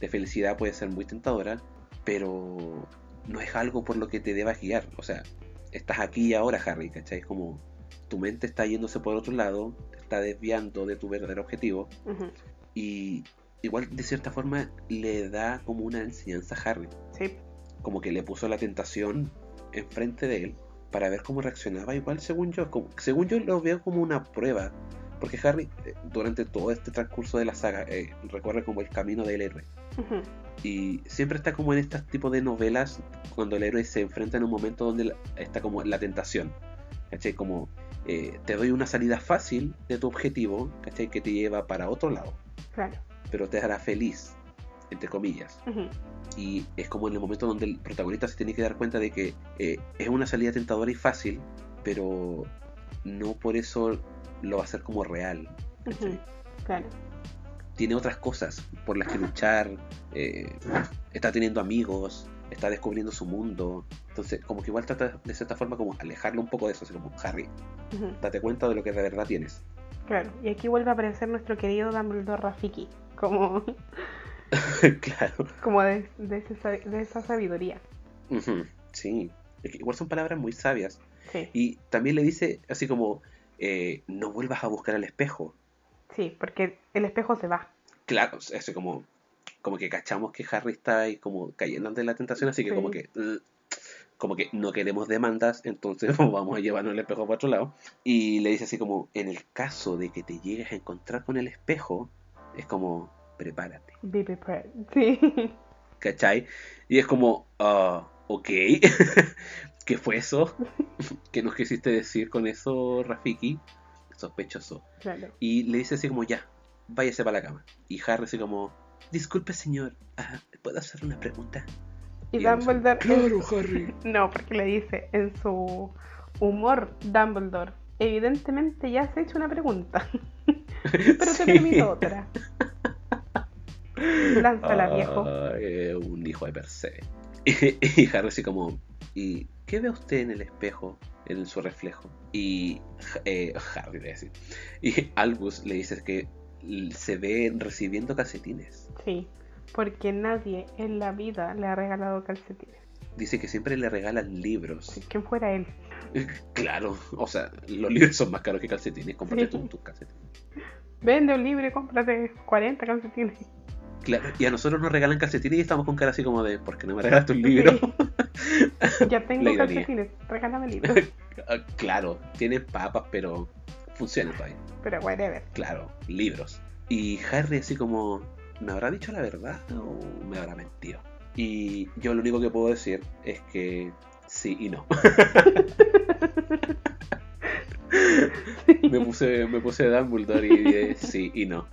de felicidad puede ser muy tentadora, pero no es algo por lo que te debas guiar. O sea, estás aquí y ahora, Harry, ¿cachai? Como tu mente está yéndose por otro lado, te está desviando de tu verdadero objetivo, y igual de cierta forma le da como una enseñanza a Harry. Sí, Como que le puso la tentación enfrente de él para ver cómo reaccionaba. Igual, según yo, como- según yo lo veo como una prueba. Porque Harry, eh, durante todo este transcurso de la saga, eh, recorre como el camino del héroe. ujú, Y siempre está como en este tipo de novelas cuando el héroe se enfrenta en un momento donde está como la tentación. ¿Cachai? Como eh, te doy una salida fácil de tu objetivo, ¿cachai? Que te lleva para otro lado, claro. pero te hará feliz, entre comillas. Ujú, Y es como en el momento donde el protagonista se tiene que dar cuenta de que eh, es una salida tentadora y fácil, pero no por eso lo va a hacer como real. Claro. tiene otras cosas por las que luchar, eh, está teniendo amigos, está descubriendo su mundo. Entonces, como que igual trata de cierta forma como alejarlo un poco de eso, así como Harry, ujú, date cuenta de lo que de verdad tienes. Claro. Y aquí vuelve a aparecer nuestro querido Dumbledore Rafiki, como, claro. como de, de, ese sab- de esa sabiduría. Sí. Igual son palabras muy sabias. Sí, Y también le dice así como, eh, no vuelvas a buscar al espejo. sí, porque el espejo se va. Claro, eso como, como que cachamos que Harry está ahí como cayendo ante la tentación, así que Sí. como que "Ugh", como que no queremos demandas, entonces vamos a llevarnos el espejo para otro lado. Y le dice así como, en el caso de que te llegues a encontrar con el espejo, es como, prepárate, Be prepared. Sí. ¿cachai? Y es como, ah, ok, ¿qué fue eso? ¿Qué nos quisiste decir con eso, Rafiki? Sospechoso. Claro. Y le dice así como, ya, váyase para la cama. Y Harry así como, disculpe señor, ah, ¿puedo hacerle una pregunta? Y Dumbledore. Claro, Harry. No, porque le dice en su humor Dumbledore. Evidentemente ya se ha hecho una pregunta. Pero te permito otra. Lánzala, viejo. Ah, eh, un hijo de per se. Y, y Harry así como, ¿y qué ve usted en el espejo, en su reflejo? Y eh, Harry le dice, y Albus le dice que se ve recibiendo calcetines. Sí, porque nadie en la vida le ha regalado calcetines. Dice que siempre le regalan libros. Si quien fuera él. Claro, o sea, los libros son más caros que calcetines. Cómprate Sí. tú tus calcetines. Vende un libro y cómprate 40 calcetines. Claro, y a nosotros nos regalan calcetines y estamos con cara así como de, ¿por qué no me regalaste un libro? Sí. ya tengo calcetines, regálame libros. Ah, claro, tienen papas, pero funciona todavía. Pero whatever. Claro, libros. Y Harry así como, ¿me habrá dicho la verdad o me habrá mentido? Y yo lo único que puedo decir es que sí y no. me puse, me puse Dumbledore y dije sí y no.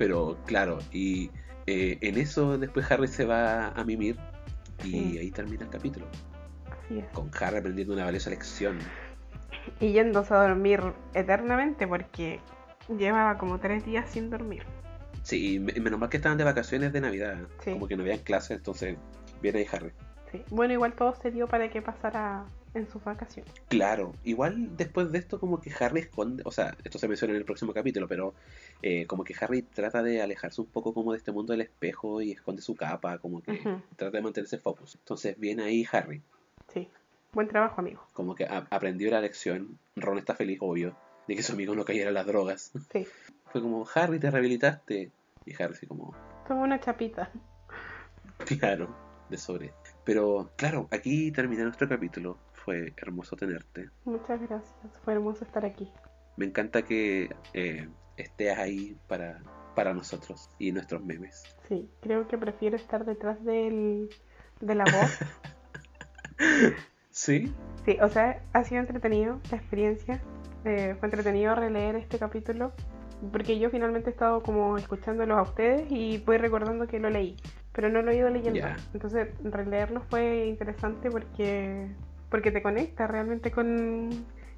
Pero claro, y eh, en eso después Harry se va a mimir y Sí. ahí termina el capítulo. Así es. Con Harry aprendiendo una valiosa lección. Y yéndose a dormir eternamente porque llevaba como tres días sin dormir. Sí, y me- menos mal que estaban de vacaciones de Navidad. Sí. Como que no habían clases, entonces viene ahí Harry. Sí. Bueno, igual todo se dio para que pasara en sus vacaciones. Claro, igual después de esto como que Harry esconde, o sea, esto se menciona en el próximo capítulo, pero eh, como que Harry trata de alejarse un poco como de este mundo del espejo y esconde su capa, como que trata de mantenerse focus. Entonces viene ahí Harry, Sí. Buen trabajo, amigo. como que aprendió la lección, Ron está feliz, obvio, de que su amigo no cayera en las drogas. Sí. Fue como, Harry, te rehabilitaste. Y Harry así como, Toma una chapita. claro, de sobre. Pero claro, aquí termina nuestro capítulo. Fue hermoso tenerte. Muchas gracias. Fue hermoso estar aquí. Me encanta que eh, estés ahí para, para nosotros y nuestros memes. Sí, creo que prefiero estar detrás del, de la voz. ¿Sí? Sí, o sea, ha sido entretenido la experiencia. Eh, fue entretenido releer este capítulo. Porque yo finalmente he estado como escuchándolos a ustedes y voy recordando que lo leí. Pero no lo he ido leyendo. Entonces, releerlo fue interesante porque, porque te conecta realmente con.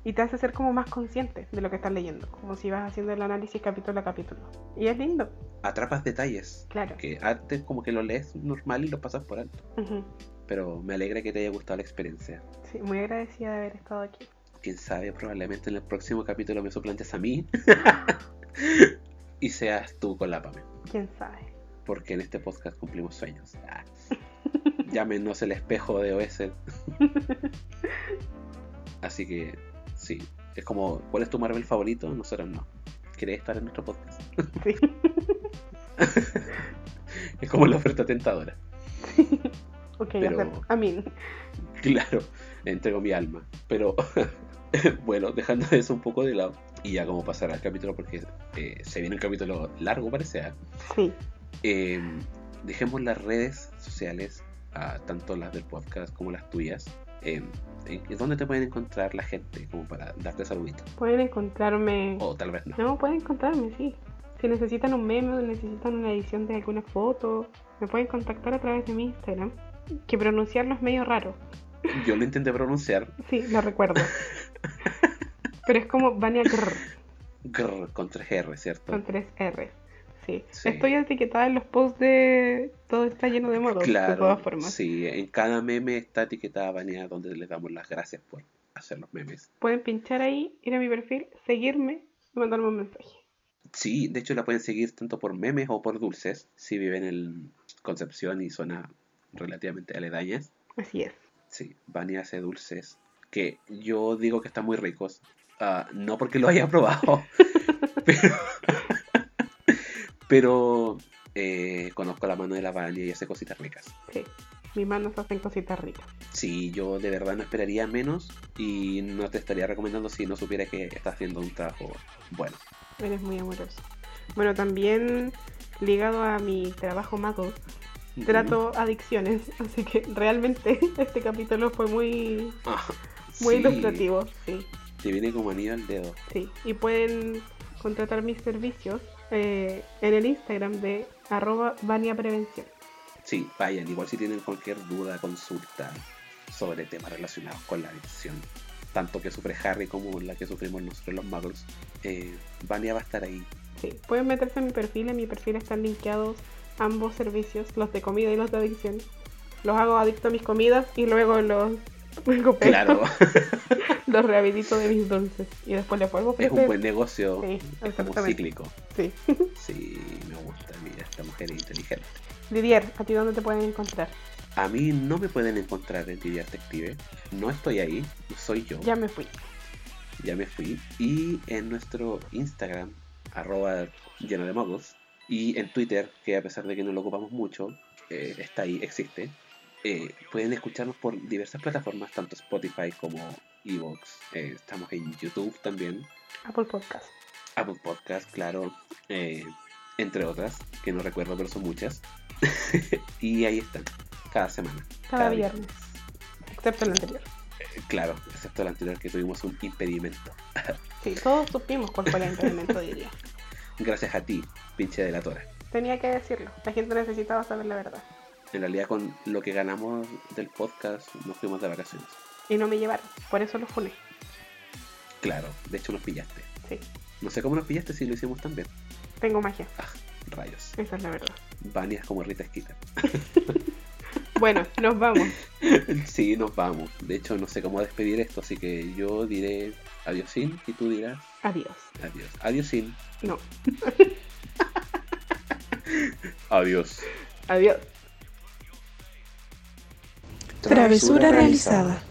y te hace ser como más consciente de lo que estás leyendo. Como si vas haciendo el análisis capítulo a capítulo. Y es lindo, Atrapas detalles claro. que antes como que lo lees normal y lo pasas por alto. Pero me alegra que te haya gustado la experiencia. Sí, muy agradecida de haber estado aquí. quién sabe, probablemente en el próximo capítulo me suplantes a mí y seas tú con la Pame. ¿Quién sabe? Porque en este podcast cumplimos sueños. Ah. Llámenos el espejo de OS. Así que, sí. Es como, ¿cuál es tu Marvel favorito? Nosotros no. ¿Querés estar en nuestro podcast? Sí. es como la oferta tentadora. ok, Pero-. A mí. Claro, entrego mi alma. Pero bueno, dejando eso un poco de lado y ya como pasar al capítulo porque eh, se viene un capítulo largo parece. ¿ah? Sí. Eh, dejemos las redes sociales, ah, tanto las del podcast como las tuyas. Eh, ¿en- ¿Dónde te pueden encontrar la gente como para darte saluditos? Pueden encontrarme. O tal vez no. No, pueden encontrarme, sí. Si necesitan un meme o necesitan una edición de alguna foto, me pueden contactar a través de mi Instagram. Que pronunciarlo es medio raro. Yo lo intenté pronunciar Sí, lo recuerdo. Pero es como Vania Grr, grr, con 3R, ¿cierto? con tres R. Sí. Sí. Estoy etiquetada en los posts de Todo está lleno de modos, de Claro, todas formas. sí, en cada meme está etiquetada Vania donde les damos las gracias por hacer los memes. Pueden pinchar ahí, ir a mi perfil, seguirme y mandarme un mensaje. Sí, de hecho la pueden seguir tanto por memes o por dulces, si viven en Concepción y zona relativamente aledañas. Así es. Sí, Vania hace dulces que yo digo que están muy ricos. Ah, no porque lo haya probado, pero, pero eh, conozco la mano de la Vania y hace cositas ricas. Sí. Mis manos hacen cositas ricas. Sí, yo de verdad no esperaría menos y no te estaría recomendando si no supiera que estás haciendo un trabajo bueno. Eres muy amoroso. Bueno, también ligado a mi trabajo mago, trato adicciones, así que realmente este capítulo fue muy, Ah, muy sí, ilustrativo, sí, Te viene como anillo al dedo. sí. Y pueden contratar mis servicios eh, en el Instagram de arroba Vania Prevención. Sí, vayan, igual si tienen cualquier duda, consulta sobre temas relacionados con la adicción, tanto que sufre Harry como la que sufrimos nosotros los magos, eh, Vania va a estar ahí. Sí, pueden meterse en mi perfil, en mi perfil están linkeados ambos servicios, los de comida y los de adicción. Los hago adicto a mis comidas y luego los Claro, los rehabilito de mis dulces y después les vuelvo a es un ofrecer. buen negocio, Sí, es como cíclico. Sí. Sí, me gusta, mira, esta mujer es inteligente. Didier, ¿a ti dónde te pueden encontrar? A mí no me pueden encontrar en Didier Detective, no estoy ahí, soy yo. Ya me fui. ya me fui. Y en nuestro Instagram, arroba lleno de mogos. Y en Twitter, que a pesar de que no lo ocupamos mucho, eh, está ahí, existe. eh, pueden escucharnos por diversas plataformas, tanto Spotify como Evox. eh, estamos en YouTube también. Apple Podcast. Apple Podcast, claro. eh, entre otras, que no recuerdo, pero son muchas. y ahí están, cada semana. Cada viernes. Excepto el anterior. Eh, claro, excepto el anterior que tuvimos un impedimento. Sí, todos supimos cuál fue el impedimento, diría. Gracias a ti, pinche de la tora. Tenía que decirlo. La gente necesitaba saber la verdad. En realidad con lo que ganamos del podcast nos fuimos de vacaciones. Y no me llevaron. Por eso los funé. Claro, de hecho nos pillaste. Sí. No sé cómo nos pillaste si lo hicimos tan bien. Tengo magia. Ah, rayos. Esa es la verdad. Vania es como Rita Skeeter. Bueno, nos vamos. sí, nos vamos. De hecho, no sé cómo despedir esto, así que yo diré adiosín y tú dirás Adiós. adiós. Adiosín. No. Adiós. Adiós. Travesura realizada.